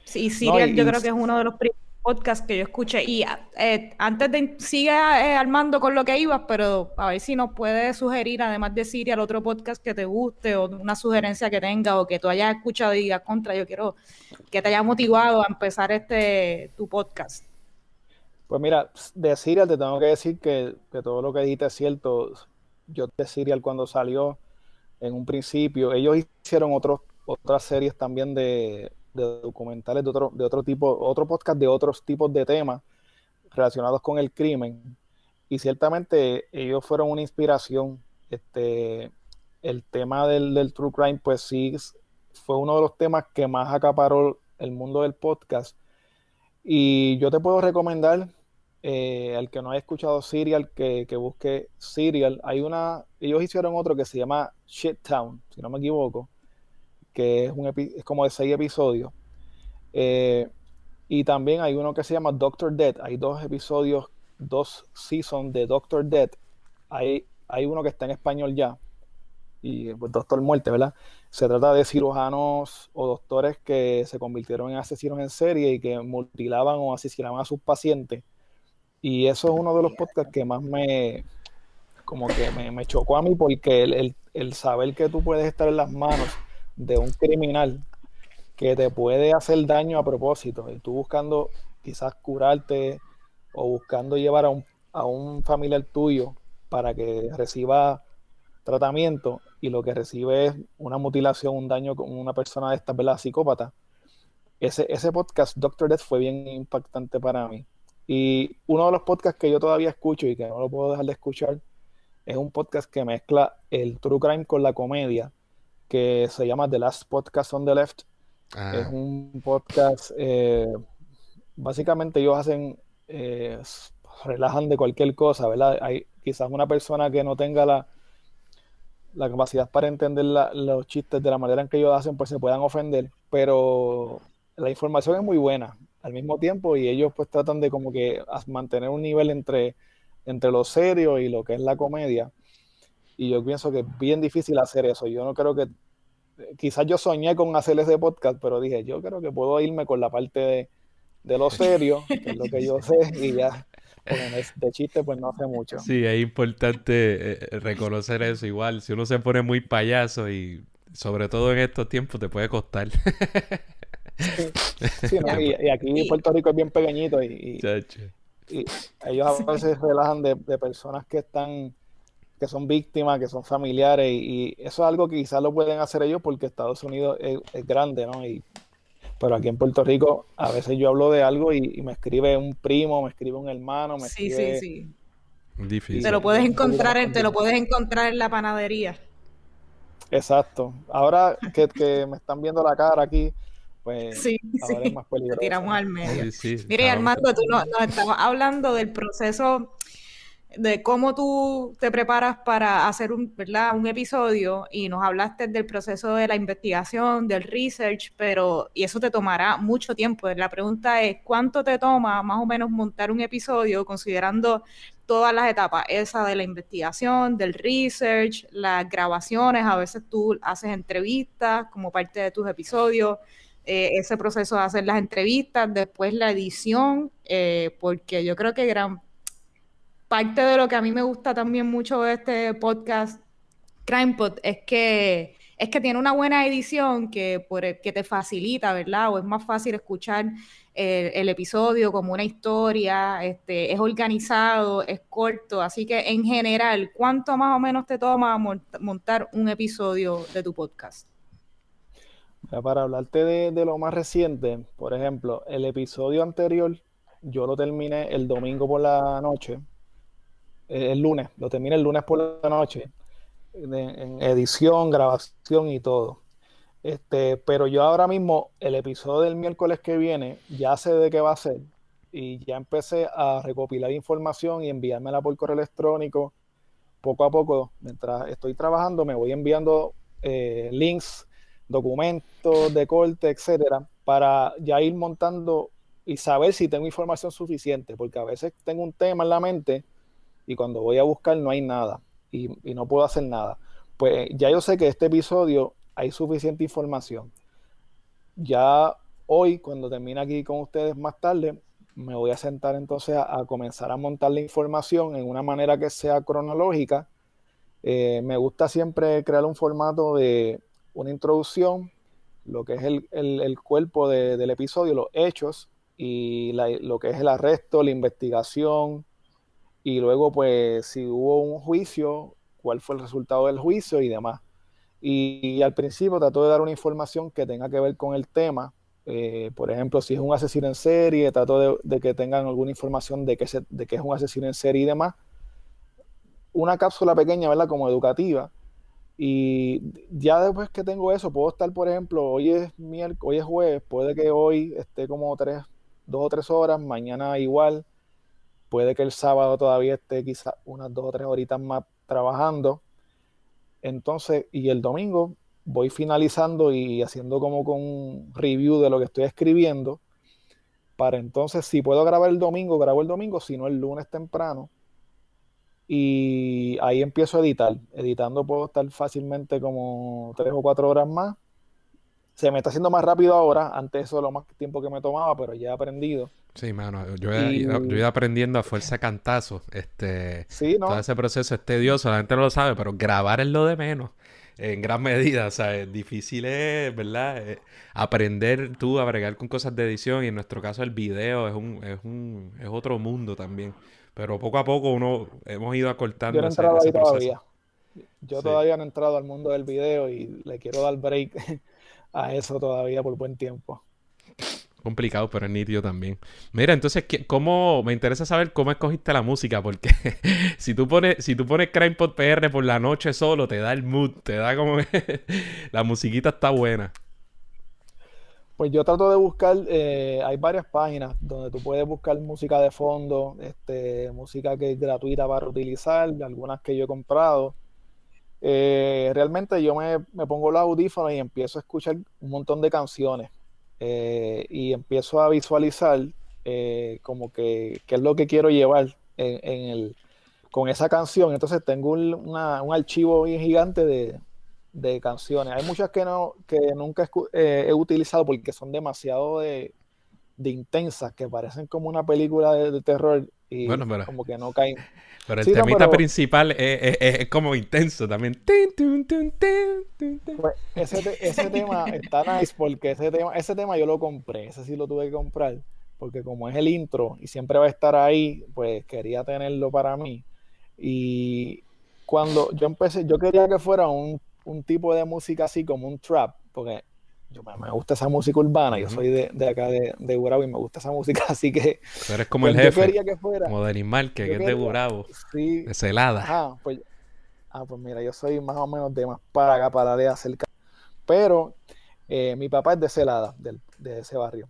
Sí, Serial yo creo que es uno de los primeros podcasts que yo escuché y eh, antes de sigue armando con lo que ibas, pero a ver si nos puede sugerir además de Serial otro podcast que te guste o una sugerencia que tenga o que tú hayas escuchado y digas contra, yo quiero que te haya motivado a empezar este tu podcast. Pues mira, de Serial te tengo que decir que, que todo lo que dijiste es cierto yo de Serial cuando salió en un principio. Ellos hicieron otros, otras series también de, documentales de otro, de otro tipo, otro podcast de otros tipos de temas relacionados con el crimen. Y ciertamente ellos fueron una inspiración. Este, el tema del, del true crime, pues sí, fue uno de los temas que más acaparó el mundo del podcast. Y yo te puedo recomendar eh, al que no haya escuchado Serial, que, busque Serial. Hay una, ellos hicieron otro que se llama Shit Town, si no me equivoco, que es, un es como de seis episodios. Eh, y también hay uno que se llama Doctor Dead. Hay dos episodios, dos seasons de Doctor Dead. Hay, hay uno que está en español ya. Y pues, Doctor Muerte, ¿verdad? Se trata de cirujanos o doctores que se convirtieron en asesinos en serie y que mutilaban o asesinaban a sus pacientes y eso es uno de los podcasts que más me, como que me, chocó a mí porque el, saber que tú puedes estar en las manos de un criminal que te puede hacer daño a propósito y tú buscando quizás curarte o buscando llevar a un, a un familiar tuyo para que reciba tratamiento y lo que recibe es una mutilación, un daño con una persona de esta, ¿verdad? Psicópata. Ese, ese podcast, Doctor Death, fue bien impactante para mí. Y uno de los podcasts que yo todavía escucho y que no lo puedo dejar de escuchar es un podcast que mezcla el true crime con la comedia, que se llama The Last Podcast on the Left. Ah. Es un podcast, eh, básicamente ellos hacen, eh, relajan de cualquier cosa, ¿verdad? Hay quizás una persona que no tenga la, la capacidad para entender los chistes de la manera en que ellos hacen, pues se puedan ofender, pero la información es muy buena al mismo tiempo y ellos pues tratan de como que mantener un nivel entre, entre lo serio y lo que es la comedia. Y yo pienso que es bien difícil hacer eso. Yo no creo que, quizás yo soñé con hacer ese podcast, pero dije, yo creo que puedo irme con la parte de, lo serio, (laughs) que es lo que yo sé, y ya de chiste, pues no hace mucho. Sí, es importante eh, reconocer eso igual. Si uno se pone muy payaso y sobre todo en estos tiempos te puede costar. (laughs) Sí, y, aquí (laughs) Puerto Rico es bien pequeñito y, y, ellos a veces relajan de, personas que están que son víctimas, que son familiares y, eso es algo que quizás lo pueden hacer ellos porque Estados Unidos es, grande, ¿no? Y, pero aquí en Puerto Rico a veces yo hablo de algo y, me escribe un primo, me escribe un hermano, me sí, Sí, sí, Difícil. Te lo puedes encontrar, en, te lo puedes encontrar en la panadería. Exacto. Ahora que, que me están viendo la cara aquí, pues sí, ahora es más (laughs) peligroso. tiramos al medio. Mire, Armando, tú nos, estamos hablando del proceso de cómo tú te preparas para hacer un, ¿verdad? un episodio y nos hablaste del proceso de la investigación, del research, pero y eso te tomará mucho tiempo. La pregunta es, ¿cuánto te toma más o menos montar un episodio considerando todas las etapas, esa de la investigación, del research, las grabaciones, a veces tú haces entrevistas como parte de tus episodios, eh, ese proceso de hacer las entrevistas, después la edición, eh, porque yo creo que gran parte de lo que a mí me gusta también mucho de este podcast CrimePod es que es que tiene una buena edición que, por que te facilita, ¿verdad? O es más fácil escuchar el, episodio como una historia, este, es organizado, es corto, así que en general, ¿cuánto más o menos te toma montar un episodio de tu podcast? Para hablarte de, lo más reciente, por ejemplo, el episodio anterior yo lo terminé el domingo por la noche, eh, el lunes, lo terminé el lunes por la noche, en, edición, grabación y todo. Este, pero yo ahora mismo, el episodio del miércoles que viene, ya sé de qué va a ser y ya empecé a recopilar información y enviármela por correo electrónico. Poco a poco, mientras estoy trabajando, me voy enviando eh, links documentos de corte, etcétera, para ya ir montando y saber si tengo información suficiente, porque a veces tengo un tema en la mente y cuando voy a buscar no hay nada y, no puedo hacer nada. Pues ya yo sé que este episodio hay suficiente información. Ya hoy, cuando termine aquí con ustedes más tarde, me voy a sentar entonces a, comenzar a montar la información en una manera que sea cronológica. Eh, me gusta siempre crear un formato de una introducción, lo que es el, cuerpo del episodio, los hechos y lo que es el arresto, la investigación y luego pues si hubo un juicio, cuál fue el resultado del juicio y demás. Y, al principio trató de dar una información que tenga que ver con el tema. Eh, por ejemplo, si es un asesino en serie, trato de, que tengan alguna información de que, de que es un asesino en serie y demás. Una cápsula pequeña, ¿verdad? Como educativa y ya después que tengo eso, puedo estar, por ejemplo, hoy es miércoles, hoy es jueves, puede que hoy esté como tres, dos o tres horas, mañana igual, puede que el sábado todavía esté quizás unas dos o tres horitas más trabajando. Entonces, y el domingo voy finalizando y haciendo como con un review de lo que estoy escribiendo. Para entonces, si puedo grabar el domingo, grabo el domingo, si no el lunes temprano y ahí empiezo a editar. Editando puedo estar fácilmente como tres o cuatro horas más. Se me está haciendo más rápido ahora. Antes eso lo más tiempo que me tomaba, pero ya he aprendido. Sí, mano. Yo he, ido aprendiendo a fuerza cantazo. Este, sí, ¿no? Todo ese proceso es tedioso. La gente no lo sabe, pero grabar es lo de menos. En gran medida. O sea, es difícil es, ¿verdad? Eh, aprender tú a bregar con cosas de edición. Y en nuestro caso el video es un, es un, es otro mundo también. Pero poco a poco uno hemos ido acortando. Yo no he entrado ahí todavía. Yo todavía no he entrado al mundo del video y le quiero dar break (laughs) a eso todavía por buen tiempo. Complicado, pero es nítido también. Mira, entonces, ¿cómo? Me interesa saber cómo escogiste la música, porque (laughs) si tú pones, si tú pones CrimePod PR por la noche solo, te da el mood, te da como (laughs) la musiquita está buena. Pues yo trato de buscar, eh, hay varias páginas donde tú puedes buscar música de fondo, este, música que es gratuita para utilizar, algunas que yo he comprado. Eh, realmente yo me, pongo los audífonos y empiezo a escuchar un montón de canciones eh, y empiezo a visualizar como que qué es lo que quiero llevar en, el, con esa canción. Entonces tengo un archivo bien gigante de, de canciones. Hay muchas que no que nunca eh, he utilizado porque son demasiado de, intensas, que parecen como una película de, terror y como que no caen. (laughs) Pero el temita principal es, como intenso también. Pues ese, (laughs) tema está nice porque ese tema, ese tema yo lo compré, ese sí lo tuve que comprar, porque como es el intro y siempre va a estar ahí, pues quería tenerlo para mí. Y cuando yo empecé, yo quería que fuera un, un tipo de música así como un trap, porque yo me, gusta esa música urbana, yo soy de, de acá de, de Gurabo y me gusta esa música, (laughs) así que... Pero eres como el pues, jefe, quería que fuera, como de animal, que, es de Gurabo, sí, de celada. Ah, pues, ah, pues mira, yo soy más o menos de más para acá, para de acerca. Pero eh, mi papá es de celada, de, de ese barrio.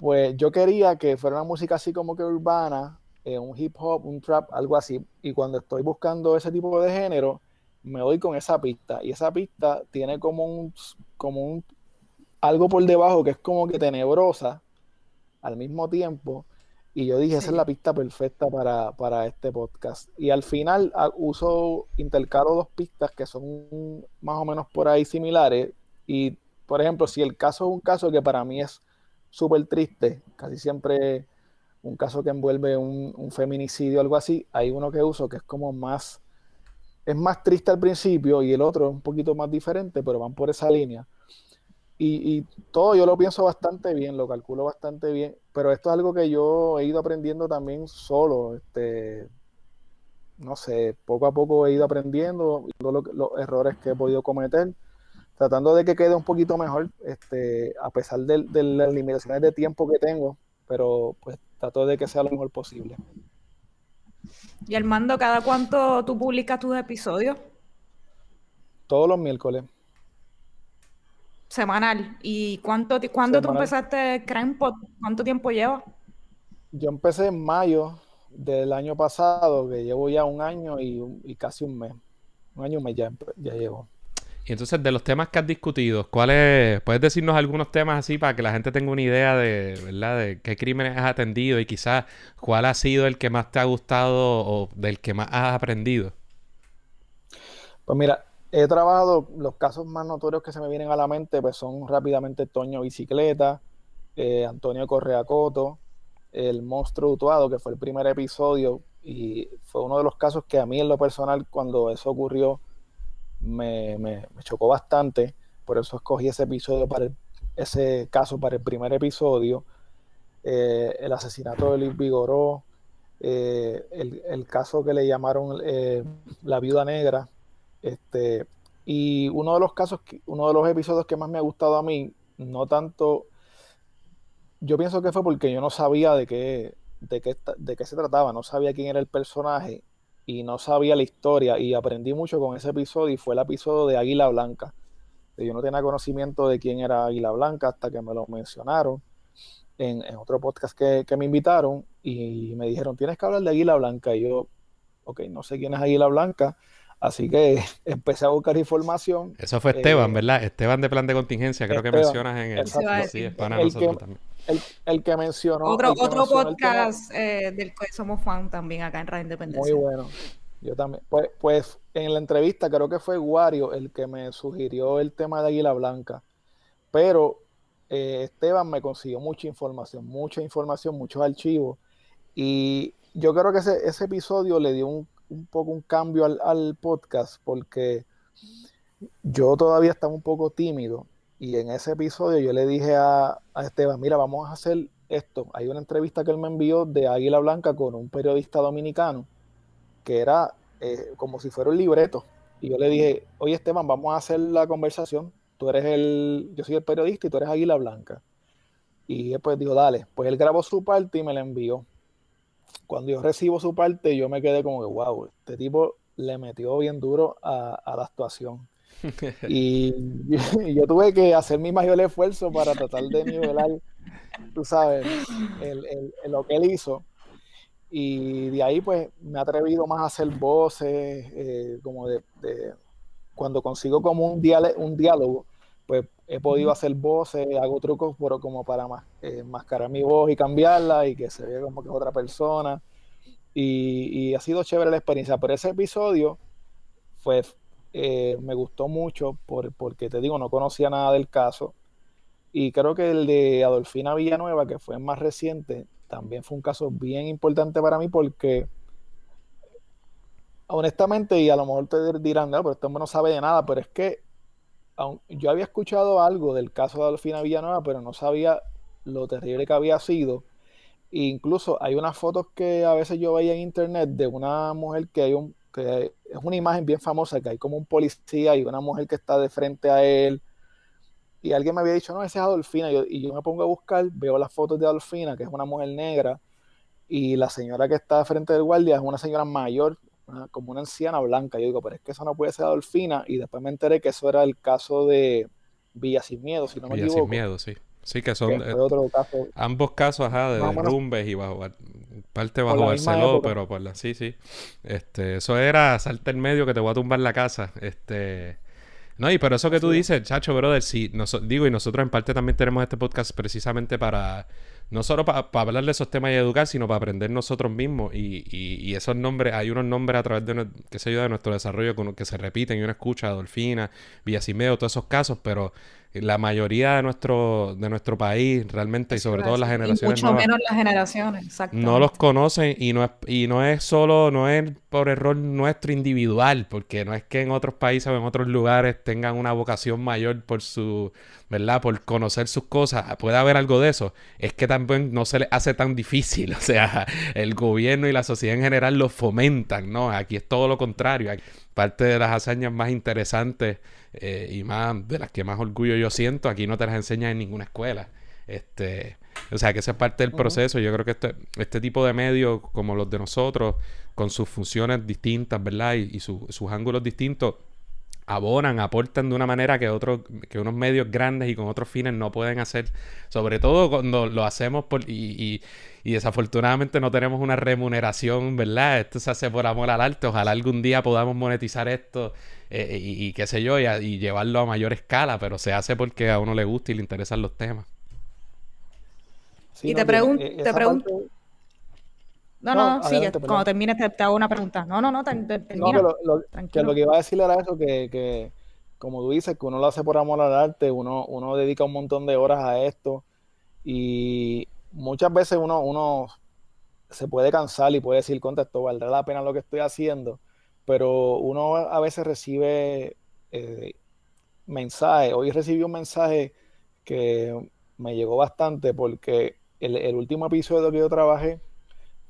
Pues yo quería que fuera una música así como que urbana, eh, un hip hop, un trap, algo así. Y cuando estoy buscando ese tipo de género, me doy con esa pista. Y esa pista tiene como un, como un algo por debajo que es como que tenebrosa al mismo tiempo. Y yo dije, esa es la pista perfecta para, este podcast. Y al final ah, uso, intercalo dos pistas que son más o menos por ahí similares. Y, por ejemplo, si el caso es un caso que para mí es súper triste, casi siempre un caso que envuelve un, un feminicidio o algo así, hay uno que uso que es como más, es más triste al principio y el otro es un poquito más diferente, pero van por esa línea. Y, todo yo lo pienso bastante bien, lo calculo bastante bien, pero esto es algo que yo he ido aprendiendo también solo, este, no sé, poco a poco he ido aprendiendo los, errores que he podido cometer, tratando de que quede un poquito mejor, este, a pesar de, de las limitaciones de tiempo que tengo, pero pues trato de que sea lo mejor posible. Y Armando, ¿cada cuánto tú publicas tus episodios? Todos los miércoles. Semanal. ¿Y cuánto, cuándo tú empezaste? ¿Cuánto tiempo lleva? Yo empecé en mayo del año pasado, que llevo ya un año y, casi un mes. Un año y un mes ya, ya llevo. Y entonces, de los temas que has discutido, ¿cuáles, puedes decirnos algunos temas así para que la gente tenga una idea de, ¿verdad? de qué crímenes has atendido y quizás cuál ha sido el que más te ha gustado o del que más has aprendido? Pues mira, He trabajado, los casos más notorios que se me vienen a la mente, pues son rápidamente Toño Bicicleta, eh, Antonio Correa Coto, el monstruo utuado, que fue el primer episodio, y fue uno de los casos que a mí en lo personal, cuando eso ocurrió, me, chocó bastante. Por eso escogí ese episodio para ese caso para el primer episodio. Eh, el asesinato de Luis Vigoró, eh, el, el, caso que le llamaron La Viuda Negra, este, y uno de los casos, uno de los episodios que más me ha gustado a mí, no tanto, yo pienso que fue porque yo no sabía de qué, de qué, de qué se trataba, no sabía quién era el personaje y no sabía la historia y aprendí mucho con ese episodio y fue el episodio de Águila Blanca. Yo no tenía conocimiento de quién era Águila Blanca hasta que me lo mencionaron en, otro podcast que, que, me invitaron y me dijeron, tienes que hablar de Águila Blanca. Y yo, ok, no sé quién es Águila Blanca, Así que (laughs) empecé a buscar información. Eso fue Esteban, eh, ¿verdad? Esteban de plan de contingencia, creo que mencionas en el... Sí, es para nosotros que, también. El, que mencionó... Otro, otro podcast eh, del que somos fan también acá en Radio Independencia. Muy bueno. Yo también. Pues, pues en la entrevista creo que fue Wario el que me sugirió el tema de Águila Blanca. Pero eh, Esteban me consiguió mucha información, mucha información, muchos archivos. Y yo creo que ese, ese episodio le dio un un poco un cambio al, podcast porque yo todavía estaba un poco tímido y en ese episodio yo le dije a, Esteban, mira, vamos a hacer esto. Hay una entrevista que él me envió de Águila Blanca con un periodista dominicano que era eh, como si fuera un libreto. Y yo le dije, oye Esteban, vamos a hacer la conversación. Tú eres el, yo soy el periodista y tú eres Águila Blanca. Y después dijo, dale, pues él grabó su parte y me la envió cuando yo recibo su parte, yo me quedé como wow, este tipo le metió bien duro a, la actuación. (laughs) y, (laughs) yo tuve que hacer mi mayor esfuerzo para tratar de nivelar, tú sabes, lo que él hizo. Y de ahí, pues, me he atrevido más a hacer voces, eh, como de, cuando consigo como un, un diálogo, pues he podido hacer voces, hago trucos pero como para más, eh, mascarar mi voz y cambiarla y que se vea como que es otra persona. Y, ha sido chévere la experiencia. Pero ese episodio fue, eh, me gustó mucho por, porque te digo, no conocía nada del caso. Y creo que el de Adolfina Villanueva, que fue más reciente, también fue un caso bien importante para mí porque honestamente, y a lo mejor te dirán, no, pero este hombre no sabe de nada, pero es que yo había escuchado algo del caso de Adolfina Villanueva, pero no sabía lo terrible que había sido. E incluso hay unas fotos que a veces yo veía en internet de una mujer que hay un, que es una imagen bien famosa, que hay como un policía y una mujer que está de frente a él. Y alguien me había dicho, no, esa es Adolfina. Y yo, y yo me pongo a buscar, veo las fotos de Adolfina, que es una mujer negra, y la señora que está de frente del guardia es una señora mayor, como una anciana blanca. Yo digo, pero es que eso no puede ser Adolfina. Y después me enteré que eso era el caso de Villa Sin Miedo, si no me Villa Sin Miedo, sí. Sí, que son eh, ambos casos, ajá, de derrumbes y bajo parte bajo Barceló, pero por la sí, sí. Este, eso era salta en medio que te voy a tumbar la casa. Este, no, y pero eso que tú dices, chacho, brother, sí, digo, y nosotros en parte también tenemos este podcast precisamente para no solo para hablar de esos temas y educar, sino para aprender nosotros mismos. Y, y, esos nombres, hay unos nombres a través de, que se ayuda de nuestro desarrollo que se repiten y uno escucha, Dolfina, Villasimeo, todos esos casos, pero la mayoría de nuestro, de nuestro país realmente, y sobre todo las generaciones. mucho menos las generaciones, exactamente. No los conocen y no es, y no es solo, no es por error nuestro individual, porque no es que en otros países o en otros lugares tengan una vocación mayor por su, ¿verdad? Por conocer sus cosas. Puede haber algo de eso. Es que también no se les hace tan difícil. (laughs) O sea, el gobierno y la sociedad en general lo fomentan, ¿no? Aquí es todo lo contrario. Parte de las hazañas más interesantes eh, y más de las que más orgullo yo siento, aquí no te las enseñan en ninguna escuela. Este, o sea, que esa es parte del proceso. Yo creo que este, este tipo de medios, como los de nosotros, con sus funciones distintas, ¿verdad? Y, sus ángulos distintos, abonan, aportan de una manera que otros, que unos medios grandes y con otros fines no pueden hacer. Sobre todo cuando lo hacemos por, y, y, desafortunadamente no tenemos una remuneración, ¿verdad? Esto se hace por amor al arte. Ojalá algún día podamos monetizar esto eh, y, qué sé yo, y, llevarlo a mayor escala, pero se hace porque a uno le gusta y le interesan los temas. y te, pregunto, eh, te pregunto... No, no, sigue. Cuando termines te, hago una pregunta. No, no, no, termina. No, lo, que lo que iba a decir era eso, que, que, como tú dices, que uno lo hace por amor al arte, uno, uno dedica un montón de horas a esto y muchas veces uno, uno se puede cansar y puede decir, contra esto valdrá la pena lo que estoy haciendo, pero uno a veces recibe eh, mensajes. Hoy recibí un mensaje que me llegó bastante porque el, último episodio que yo trabajé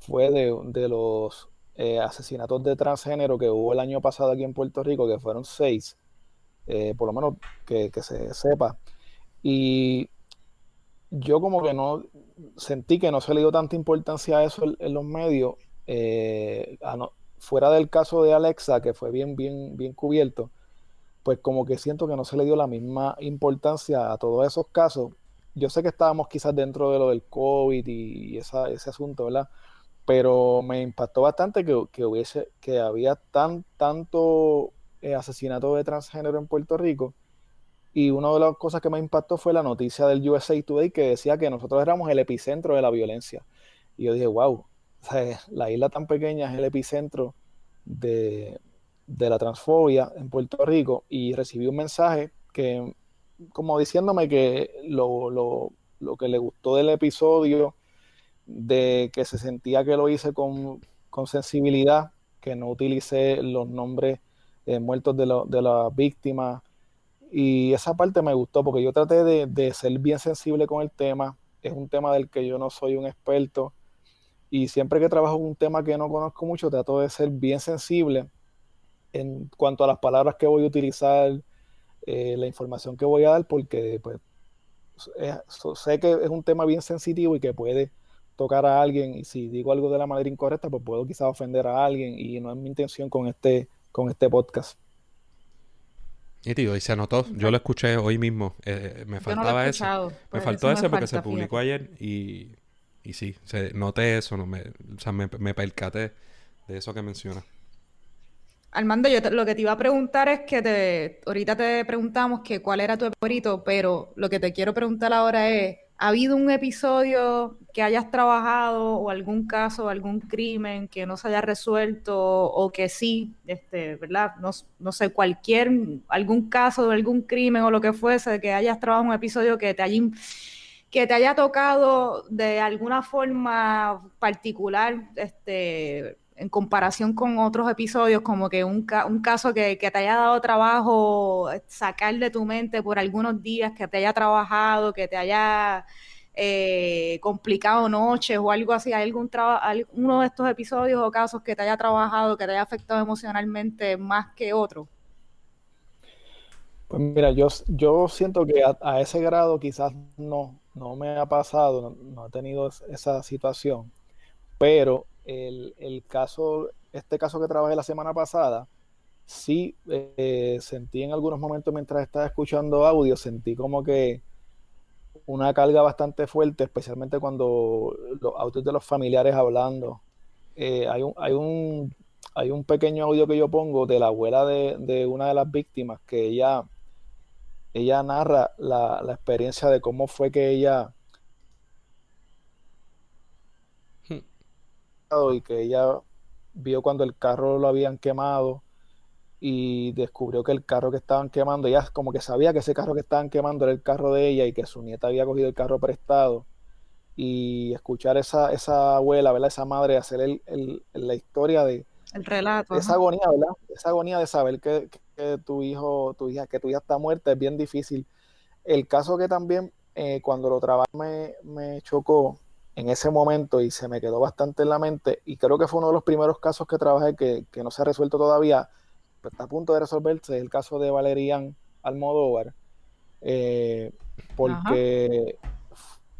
fue de, los eh, asesinatos de transgénero que hubo el año pasado aquí en Puerto Rico, que fueron seis, eh, por lo menos que, se sepa. Y yo como que no sentí que no se le dio tanta importancia a eso en, los medios. A no, fuera del caso de Alexa, que fue bien, bien, bien cubierto, pues como que siento que no se le dio la misma importancia a todos esos casos. Yo sé que estábamos quizás dentro de lo del COVID y, ese asunto, ¿verdad? Pero me impactó bastante que, que hubiese, que había tan, tanto eh, asesinato de transgénero en Puerto Rico. Y una de las cosas que me impactó fue la noticia del USA Today que decía que nosotros éramos el epicentro de la violencia. Y yo dije, wow, la isla tan pequeña es el epicentro de, la transfobia en Puerto Rico y recibí un mensaje que, como diciéndome que lo, que le gustó del episodio, de que se sentía que lo hice con, sensibilidad, que no utilicé los nombres eh, muertos de, de las víctimas. Y esa parte me gustó porque yo traté de, de, ser bien sensible con el tema. Es un tema del que yo no soy un experto. Y siempre que trabajo un tema que no conozco mucho, trato de ser bien sensible en cuanto a las palabras que voy a utilizar, eh, la información que voy a dar, porque pues, sé que es un tema bien sensitivo y que puede tocar a alguien y si digo algo de la manera incorrecta, pues puedo quizás ofender a alguien y no es mi intención con este, con este podcast. Y tío, y se anotó, yo lo escuché hoy mismo, eh, me faltaba eso. Me faltó ese porque se publicó ayer y y sí, se, noté eso, no me, o sea, me, me percaté de eso que menciona. Armando, yo lo que te iba a preguntar es que te, ahorita te preguntamos que cuál era tu favorito, pero lo que te quiero preguntar ahora es, ¿ha habido un episodio que hayas trabajado o algún caso, algún crimen que no se haya resuelto o que sí, este, ¿verdad? No, no sé, cualquier, algún caso de algún crimen o lo que fuese, que hayas trabajado un episodio que te haya que te haya tocado de alguna forma particular, este, en comparación con otros episodios, como que un, caso que, te haya dado trabajo sacar de tu mente por algunos días, que te haya trabajado, que te haya eh, complicado noches o algo así, ¿hay algún uno de estos episodios o casos que te haya trabajado, que te haya afectado emocionalmente más que otro? Pues mira, yo, yo siento que a ese grado quizás no, no me ha pasado, no, he tenido esa situación, pero el, caso, este caso que trabajé la semana pasada, sí eh, sentí en algunos momentos mientras estaba escuchando audio, sentí como que una carga bastante fuerte, especialmente cuando los audios de los familiares hablando. Eh, hay, un, hay, un, hay un pequeño audio que yo pongo de la abuela de, de una de las víctimas que ella ella narra la, experiencia de cómo fue que ella hmm. y que ella vio cuando el carro lo habían quemado y descubrió que el carro que estaban quemando, ella como que sabía que ese carro que estaban quemando era el carro de ella y que su nieta había cogido el carro prestado y escuchar esa, esa abuela, ¿verdad? esa madre hacer el, la historia de, el relato. Esa agonía, ¿verdad? Esa agonía de saber que, tu hijo, tu hija, que tu hija está muerta es bien difícil. El caso que también eh, cuando lo trabajé me, chocó en ese momento y se me quedó bastante en la mente y creo que fue uno de los primeros casos que trabajé que, no se ha resuelto todavía, pero está a punto de resolverse, el caso de Valerian Almodóvar, eh, porque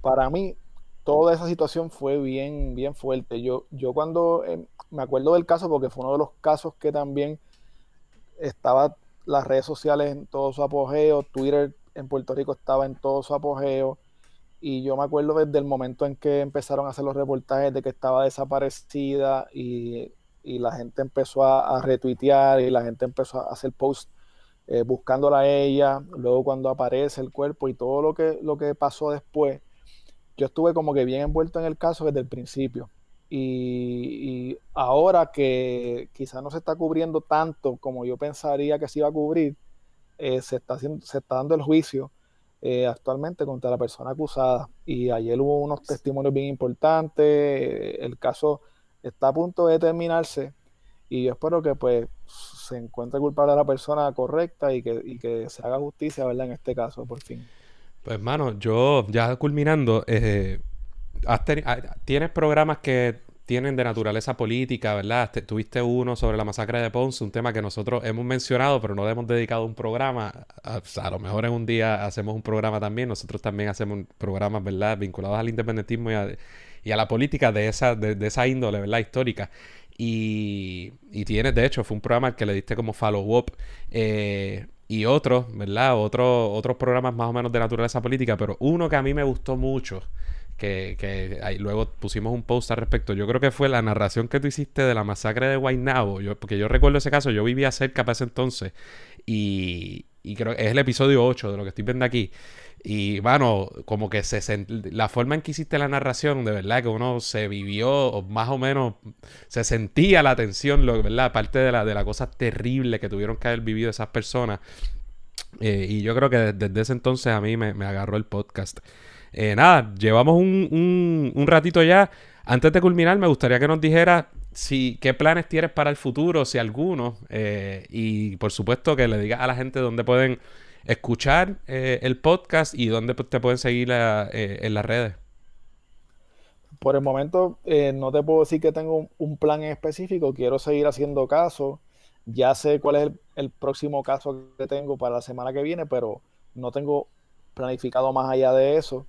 para mí toda esa situación fue bien, bien fuerte. Yo, yo cuando em, me acuerdo del caso porque fue uno de los casos que también estaba las redes sociales en todo su apogeo, Twitter en Puerto Rico estaba en todo su apogeo y yo me acuerdo desde el momento en que empezaron a hacer los reportajes de que estaba desaparecida y, la gente empezó a, retuitear y la gente empezó a hacer posts eh, buscándola a ella, luego cuando aparece el cuerpo y todo lo que, lo que pasó después, yo estuve como que bien envuelto en el caso desde el principio. Y, ahora que quizás no se está cubriendo tanto como yo pensaría que se iba a cubrir, eh, se, está haciendo, se está dando el juicio eh, actualmente contra la persona acusada. Y ayer hubo unos testimonios bien importantes, el caso está a punto de terminarse y yo espero que pues se encuentre culpable a la persona correcta y que, y que se haga justicia, ¿verdad? En este caso, por fin. Pues, hermano, yo ya culminando, eh, Ah, tienes programas que tienen de naturaleza política, ¿verdad? tuviste uno sobre la masacre de Ponce, un tema que nosotros hemos mencionado, pero no le hemos dedicado un programa. A, lo mejor en un día hacemos un programa también. Nosotros también hacemos programas, ¿verdad? Vinculados al independentismo y a, la política de esa, de, esa índole, ¿verdad? Histórica. Y, tienes, de hecho, fue un programa que le diste como follow-up. Eh, y otros, ¿verdad? Otro, otros programas más o menos de naturaleza política, pero uno que a mí me gustó mucho que, ahí, luego pusimos un post al respecto. Yo creo que fue la narración que tú hiciste de la masacre de Guaynabo. Porque yo recuerdo ese caso, yo vivía cerca para ese entonces. Y, y creo que es el episodio 8 de lo que estoy viendo aquí. Y bueno, como que se la forma en que hiciste la narración, de verdad que uno se vivió, más o menos se sentía la tensión, lo, ¿verdad? Aparte de la, de la cosa terrible que tuvieron que haber vivido esas personas. Eh, y yo creo que desde, ese entonces a mí me, me agarró el podcast. Eh, nada, llevamos un, un, ratito ya. Antes de culminar, me gustaría que nos dijera si, qué planes tienes para el futuro, si alguno. Eh, y por supuesto que le digas a la gente dónde pueden escuchar eh, el podcast y dónde te pueden seguir en las redes. Por el momento no te puedo decir que tengo un plan específico. Quiero seguir haciendo caso. Ya sé cuál es el, el próximo caso que tengo para la semana que viene, pero no tengo planificado más allá de eso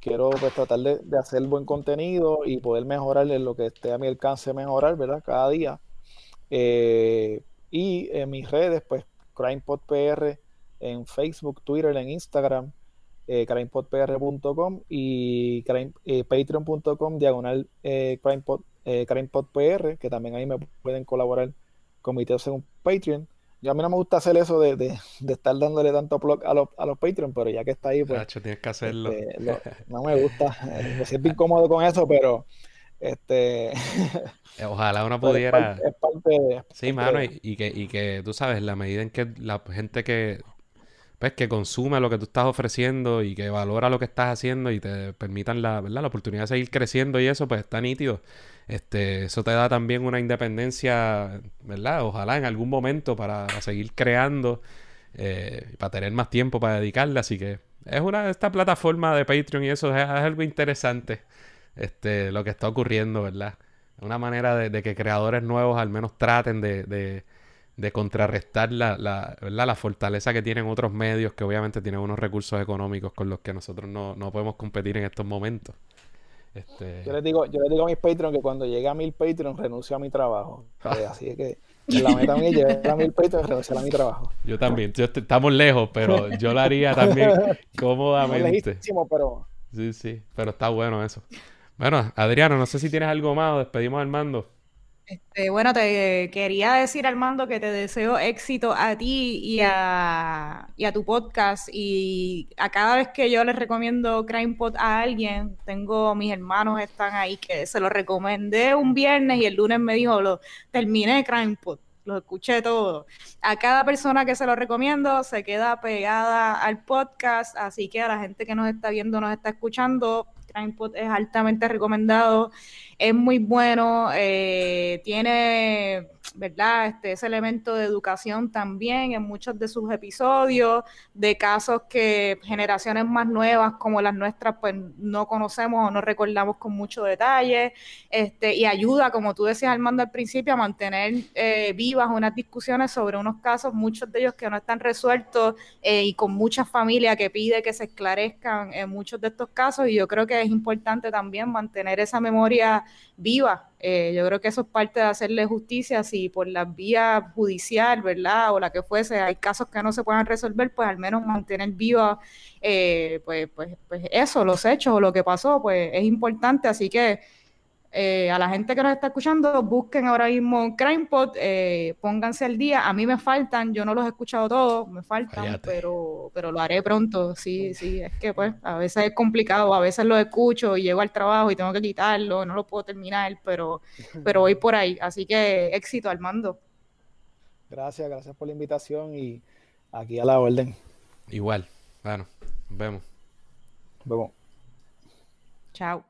quiero pues tratar de, hacer buen contenido y poder mejorar en lo que esté a mi alcance mejorar, ¿verdad? Cada día. Eh, y en mis redes, pues CrimePodPR en Facebook, Twitter, en Instagram, eh, crimepodpr.com y eh, patreon.com diagonal eh, crimepod, CrimePodPR, que también ahí me pueden colaborar con mi en un Patreon. Yo a mí no me gusta hacer eso de, de, de estar dándole tanto plug a los, a los Patreon, pero ya que está ahí, pues. tienes que hacerlo. Este, no me gusta. Eh, me siento incómodo con eso, pero. Este. Eh, ojalá uno (laughs) pudiera. Es parte, sí, mano, y, que, y que tú sabes, la medida en que la gente que pues que consume lo que tú estás ofreciendo y que valora lo que estás haciendo y te permitan la, ¿verdad? la oportunidad de seguir creciendo y eso, pues está nítido. Este, eso te da también una independencia, ¿verdad? Ojalá en algún momento para, seguir creando, eh, para tener más tiempo para dedicarle. Así que es una, esta plataforma de Patreon y eso es, algo interesante, este, lo que está ocurriendo, ¿verdad? Una manera de, que creadores nuevos al menos traten de de contrarrestar la, la, la fortaleza que tienen otros medios que obviamente tienen unos recursos económicos con los que nosotros no, podemos competir en estos momentos. Este... Yo, les digo, yo les digo a mis Patreons que cuando llegue a mil Patreons renuncio a mi trabajo. (laughs) Así es que la meta mía es llegar a mil Patreons y renunciar a mi trabajo. Yo también. estamos lejos, pero yo lo haría también (laughs) cómodamente. pero... Sí, sí, pero está bueno eso. Bueno, Adriano, no sé si tienes algo más o despedimos al mando. Este, bueno, te quería decir, Armando, que te deseo éxito a ti y a, tu podcast. Y a cada vez que yo les recomiendo CrimePod a alguien, tengo mis hermanos están ahí que se lo recomendé un viernes y el lunes me dijo, lo terminé CrimePod, lo escuché todo. A cada persona que se lo recomiendo se queda pegada al podcast, así que a la gente que nos está viendo, nos está escuchando, Es altamente recomendado es muy bueno, eh, tiene, ¿verdad? Este, ese elemento de educación también en muchos de sus episodios, de casos que generaciones más nuevas como las nuestras, pues no conocemos o no recordamos con mucho detalle, este, y ayuda, como tú decías, Armando, al principio, a mantener eh, vivas unas discusiones sobre unos casos, muchos de ellos que no están resueltos eh, y con mucha familia que pide que se esclarezcan en muchos de estos casos, y yo creo que es importante también mantener esa memoria viva. Eh, yo creo que eso es parte de hacerle justicia. Si por la vía judicial, ¿verdad? O la que fuese, hay casos que no se puedan resolver, pues al menos mantener viva, eh, pues, pues, pues eso, los hechos o lo que pasó, pues es importante. Así que eh, a la gente que nos está escuchando, busquen ahora mismo CrimePod, eh, pónganse al día. A mí me faltan, yo no los he escuchado todos, me faltan, pero, pero lo haré pronto. Sí, sí, es que pues a veces es complicado, a veces lo escucho y llego al trabajo y tengo que quitarlo, no lo puedo terminar, pero, (laughs) pero voy por ahí. Así que éxito, Armando. Gracias, gracias por la invitación y aquí a la orden. Igual, bueno, vemos. Vemos. Chao.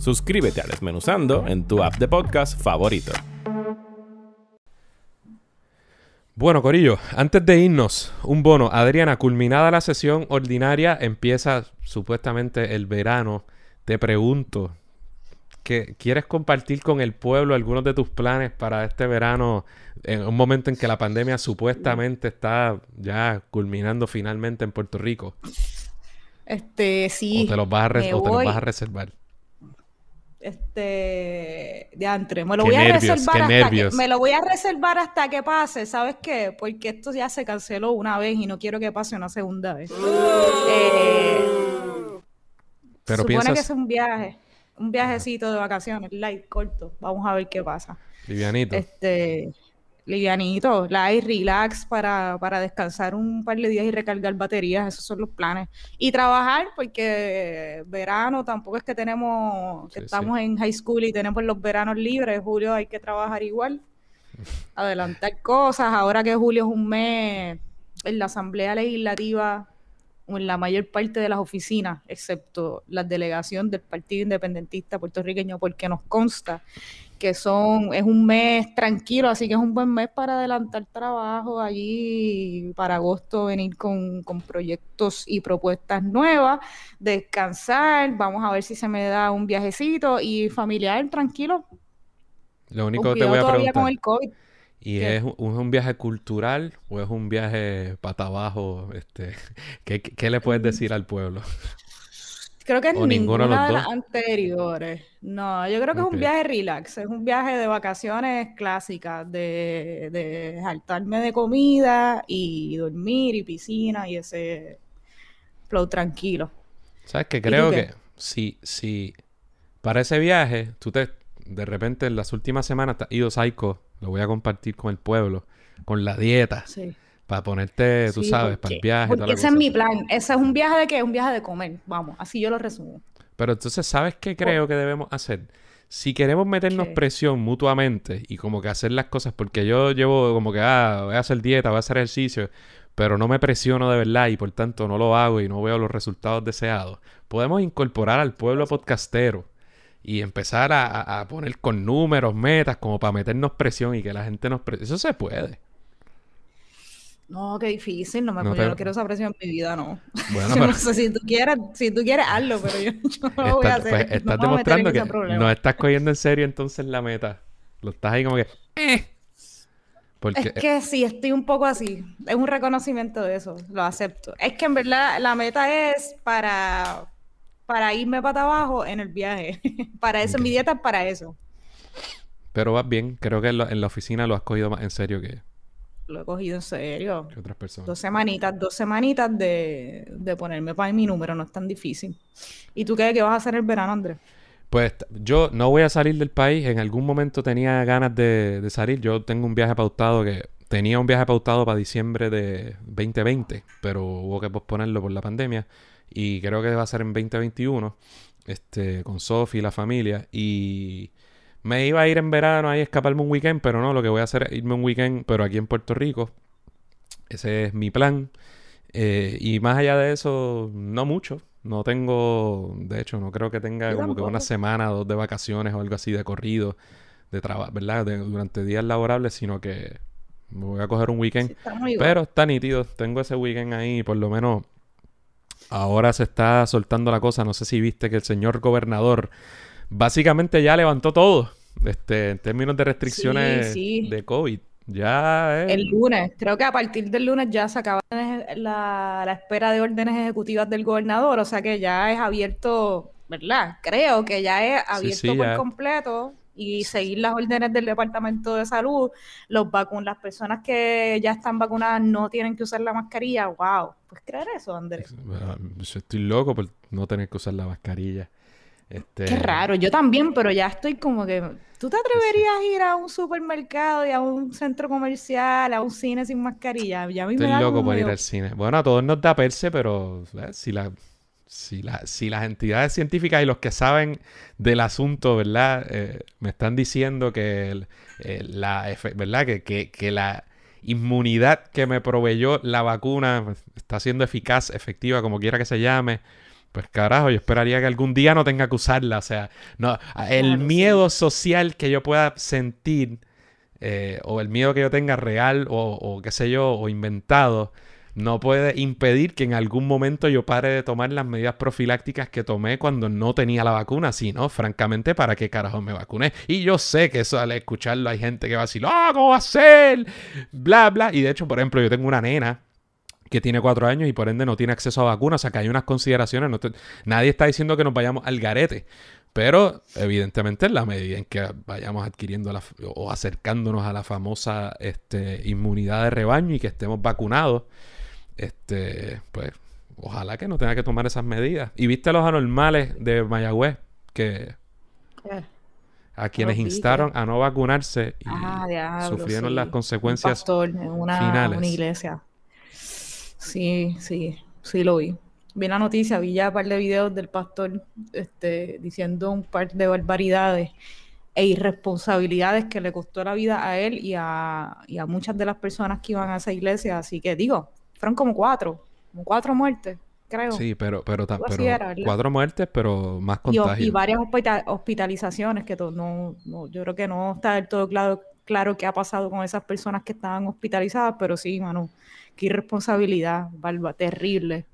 Suscríbete a Desmenuzando en tu app de podcast favorito. Bueno, Corillo, antes de irnos, un bono. Adriana, culminada la sesión ordinaria, empieza supuestamente el verano. Te pregunto, ¿qué, ¿quieres compartir con el pueblo algunos de tus planes para este verano en un momento en que la pandemia supuestamente está ya culminando finalmente en Puerto Rico? Este, sí. O te los vas a, o te los vas a reservar este de antre. Me lo voy a reservar hasta que, me lo voy a reservar hasta que pase, ¿sabes qué? Porque esto ya se canceló una vez y no quiero que pase una segunda vez. Eh, Pero supone que es un viaje, un viajecito de vacaciones, light, corto. Vamos a ver qué pasa. Livianito. Este, livianito, light, relax para, para descansar un par de días y recargar baterías, esos son los planes. Y trabajar, porque verano tampoco es que tenemos, que estamos en high school y tenemos los veranos libres, julio hay que trabajar igual, (laughs) adelantar cosas, ahora que julio es un mes en la Asamblea Legislativa o en la mayor parte de las oficinas, excepto la delegación del Partido Independentista puertorriqueño, porque nos consta que son, es un mes tranquilo, así que es un buen mes para adelantar trabajo allí, para agosto venir con, proyectos y propuestas nuevas, descansar, vamos a ver si se me da un viajecito y familiar, tranquilo. Lo único que te voy a preguntar. ¿Y es un, viaje cultural o es un viaje pata abajo? Este, (laughs) ¿qué, ¿Qué le puedes decir al pueblo? (laughs) Creo que es ninguna de, las anteriores. No, yo creo que es un viaje relax, es un viaje de vacaciones clásicas, de, de saltarme de comida y dormir y piscina y ese flow tranquilo. ¿Sabes qué? Creo que si, si para ese viaje tú te de repente en las últimas semanas te has ido psycho, lo voy a compartir con el pueblo, con la dieta. Sí. Para ponerte, tú sabes, para el viaje. Porque ese es mi plan. Ese es un viaje de qué? Un viaje de comer. Vamos, así yo lo resumo. Pero entonces, ¿sabes qué creo que debemos hacer? Si queremos meternos presión mutuamente y como que hacer las cosas, porque yo llevo como que, ah, voy a hacer dieta, voy a hacer ejercicio, pero no me presiono de verdad y por tanto no lo hago y no veo los resultados deseados, podemos incorporar al pueblo podcastero y empezar a, poner con números, metas, como para meternos presión y que la gente nos... Eso se puede. No, qué difícil, no me no, yo no quiero esa presión en mi vida, no. Bueno, (laughs) yo no sé, si tú quieres, si tú quieres, hazlo, pero yo, (laughs) no lo voy a hacer. Pues, estás demostrando que no estás cogiendo en serio entonces la meta. Lo estás ahí como que... Eh. Porque... Es que sí, estoy un poco así. Es un reconocimiento de eso, lo acepto. Es que en verdad la meta es para para irme para abajo en el viaje. (laughs) para eso, mi dieta es para eso. Pero vas bien, creo que en, la oficina lo has cogido más en serio que... Lo he cogido en serio. Que otras personas. Dos semanitas, dos semanitas de, de ponerme para mi número, no es tan difícil. ¿Y tú qué, qué vas a hacer el verano, Andrés? Pues yo no voy a salir del país. En algún momento tenía ganas de, de, salir. Yo tengo un viaje pautado que tenía un viaje pautado para diciembre de 2020, pero hubo que posponerlo por la pandemia y creo que va a ser en 2021, este, con Sophie y la familia. Y me iba a ir en verano ahí a escaparme un weekend, pero no, lo que voy a hacer es irme un weekend, pero aquí en Puerto Rico. Ese es mi plan. Eh, y más allá de eso, no mucho. No tengo, de hecho, no creo que tenga como que una semana o dos de vacaciones o algo así de corrido, de trabajo, ¿verdad? durante días laborables, sino que me voy a coger un weekend. pero está nítido. Tengo ese weekend ahí, por lo menos ahora se está soltando la cosa. No sé si viste que el señor gobernador básicamente ya levantó todo este, en términos de restricciones de COVID. Ya El lunes, creo que a partir del lunes ya se acaba la, la espera de órdenes ejecutivas del gobernador, o sea que ya es abierto, ¿verdad? Creo que ya es abierto por completo y seguir las órdenes del Departamento de Salud, los vacun las personas que ya están vacunadas no tienen que usar la mascarilla, wow, ¿puedes creer eso, Andrés? Yo estoy loco por no tener que usar la mascarilla. Este... Qué raro, yo también, pero ya estoy como que... ¿Tú te atreverías a ir a un supermercado y a un centro comercial, a un cine sin mascarilla? Ya a mí estoy loco por ir al cine. Bueno, a todos nos da perse, pero si la si, si las entidades científicas y los que saben del asunto, ¿verdad? Eh, me están diciendo que, la, ¿verdad? Que, que, la inmunidad que me proveyó la vacuna está siendo eficaz, efectiva, como quiera que se llame. Pues carajo, yo esperaría que algún día no tenga que usarla. O sea, no, el miedo social que yo pueda sentir, eh, o el miedo que yo tenga real, o, o qué sé yo, o inventado, no puede impedir que en algún momento yo pare de tomar las medidas profilácticas que tomé cuando no tenía la vacuna. Si no, francamente, ¿para qué carajo me vacuné? Y yo sé que eso al escucharlo hay gente que va a decir, ¡ah, cómo va a ser! Bla, bla. Y de hecho, por ejemplo, yo tengo una nena que tiene cuatro años y por ende no tiene acceso a vacunas. O sea que hay unas consideraciones. Nadie está diciendo que nos vayamos al garete. Pero evidentemente en la medida en que vayamos adquiriendo o acercándonos a la famosa este, inmunidad de rebaño y que estemos vacunados, este, pues, ojalá que no tenga que tomar esas medidas. Y viste los anormales de Mayagüez que a quienes instaron a no vacunarse y ah, sufrieron las consecuencias una, finales. Una iglesia. Sí, sí, sí lo vi. Vi la noticia, vi ya un par de videos del pastor este, diciendo un par de barbaridades e irresponsabilidades que le costó la vida a él y a, y a muchas de las personas que iban a esa iglesia. Así que digo, fueron como cuatro, como cuatro muertes, creo. Sí, pero, pero, cuatro muertes, pero más contagios. Y, varias hospitalizaciones, que no, no, yo creo que no está del todo claro, claro qué ha pasado con esas personas que estaban hospitalizadas, pero sí, mano, qué irresponsabilidad, barba, terrible.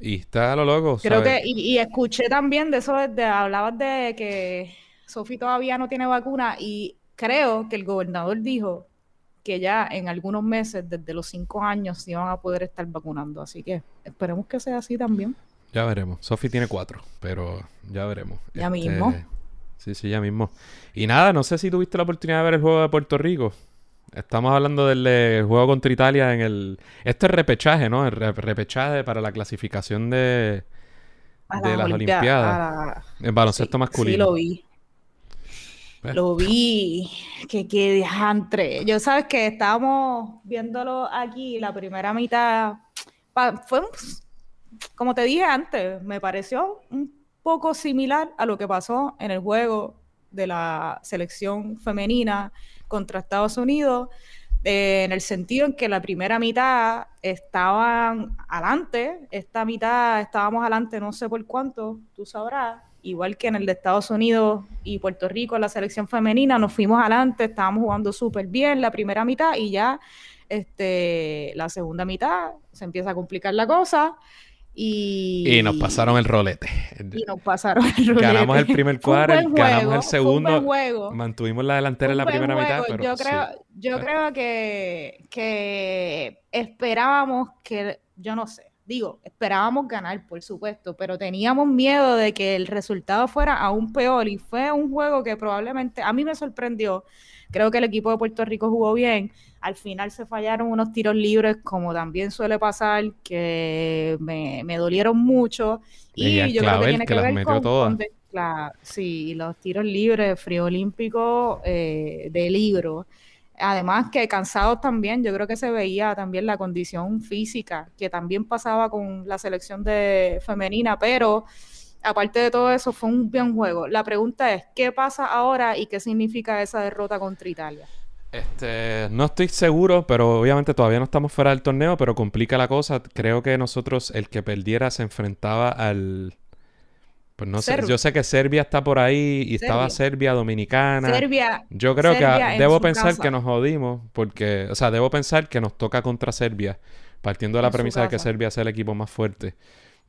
Y está a lo loco. Creo que, y, escuché también de eso, de, hablabas de que Sofi todavía no tiene vacuna y creo que el gobernador dijo que ya en algunos meses, desde los cinco años, se van a poder estar vacunando. Así que esperemos que sea así también. Ya veremos. Sofi tiene cuatro, pero ya veremos. Ya este, mismo. Sí, sí, ya mismo. Y nada, no sé si tuviste la oportunidad de ver el juego de Puerto Rico. Estamos hablando del eh, juego contra Italia en el... Esto es repechaje, ¿no? El re- repechaje para la clasificación de, de las Olimpia- Olimpiadas. la- En baloncesto Sí, masculino. Sí, lo vi. ¿Ves? Lo vi. Que qué diantre. Yo sabes que estábamos viéndolo aquí, la primera mitad. pa- fue, un- como te dije antes, me pareció un poco similar a lo que pasó en el juego de la selección femenina contra Estados Unidos, eh, en el sentido en que la primera mitad estaban adelante, esta mitad estábamos adelante no sé por cuánto, tú sabrás, igual que en el de Estados Unidos y Puerto Rico, la selección femenina, nos fuimos adelante, estábamos jugando súper bien la primera mitad y ya este, la segunda mitad se empieza a complicar la cosa y, Y nos pasaron el rolete. y nos pasaron el Ganamos el rolete. (laughs) primer buen ganamos juego, el segundo. Mantuvimos la delantera en la primera mitad, pero yo sí. creo, yo creo que, que esperábamos que, yo no sé, digo, esperábamos ganar, por supuesto, pero teníamos miedo de que el resultado fuera aún peor y fue un juego que probablemente a mí me sorprendió. Creo que el equipo de Puerto Rico jugó bien. Al final se fallaron unos tiros libres, como también suele pasar, que me, me dolieron mucho. Y yo creo que Clavel, tiene que ver metió con, todas. sí, los tiros libres, frío olímpico eh, de libro. Además que cansados también, yo creo que se veía también la condición física, que también pasaba con la selección de femenina, pero aparte de todo eso, fue un buen juego. La pregunta es, ¿qué pasa ahora y qué significa esa derrota contra Italia? Este, no estoy seguro, pero obviamente todavía no estamos fuera del torneo, pero complica la cosa. Creo que nosotros, el que perdiera, se enfrentaba al... Pues no sé, yo sé que Serbia está por ahí y estaba Serbia. Dominicana. Serbia, Yo creo que Serbia debo pensar casa. que nos jodimos, porque, o sea, debo pensar que nos toca contra Serbia, partiendo de la En premisa de que. Serbia es el equipo más fuerte.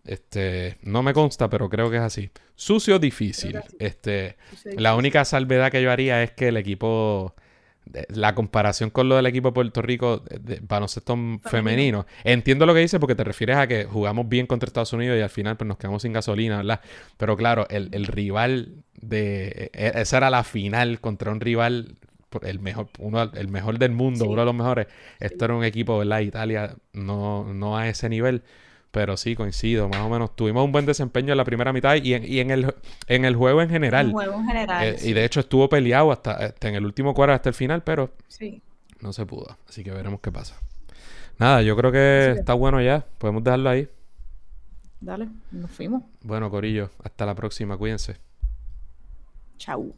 Este, no me consta, pero creo que es así. Sucio, difícil. Este, la única salvedad que yo haría es que el equipo, la comparación con lo del equipo de Puerto Rico de, de baloncesto femenino. entiendo lo que dices porque te refieres a que jugamos bien contra Estados Unidos y al final pues nos quedamos sin gasolina, ¿verdad? Pero claro, el, el rival de, e- esa era la final contra un rival el mejor, uno, el mejor del mundo, Sí. uno de los mejores. Esto era un equipo, ¿verdad? Italia no, no a ese nivel. Pero sí, coincido, más o menos. Tuvimos un buen desempeño en la primera mitad y en, y en el, en el juego en general. Un juego en general. Eh, sí. y de hecho estuvo peleado hasta, hasta en el último cuadro hasta el final, pero Sí. no se pudo. Así que veremos qué pasa. Nada, yo creo que está bueno ya. Podemos dejarlo ahí. Dale, nos fuimos. Bueno, Corillo, hasta la próxima. Cuídense. Chau.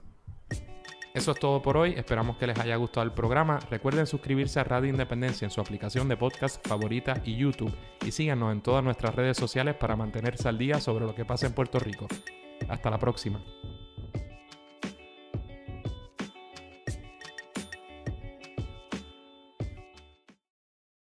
Eso es todo por hoy. Esperamos que les haya gustado el programa. Recuerden suscribirse a Radio Independencia en su aplicación de podcast favorita y YouTube. Y síganos en todas nuestras redes sociales para mantenerse al día sobre lo que pasa en Puerto Rico. Hasta la próxima.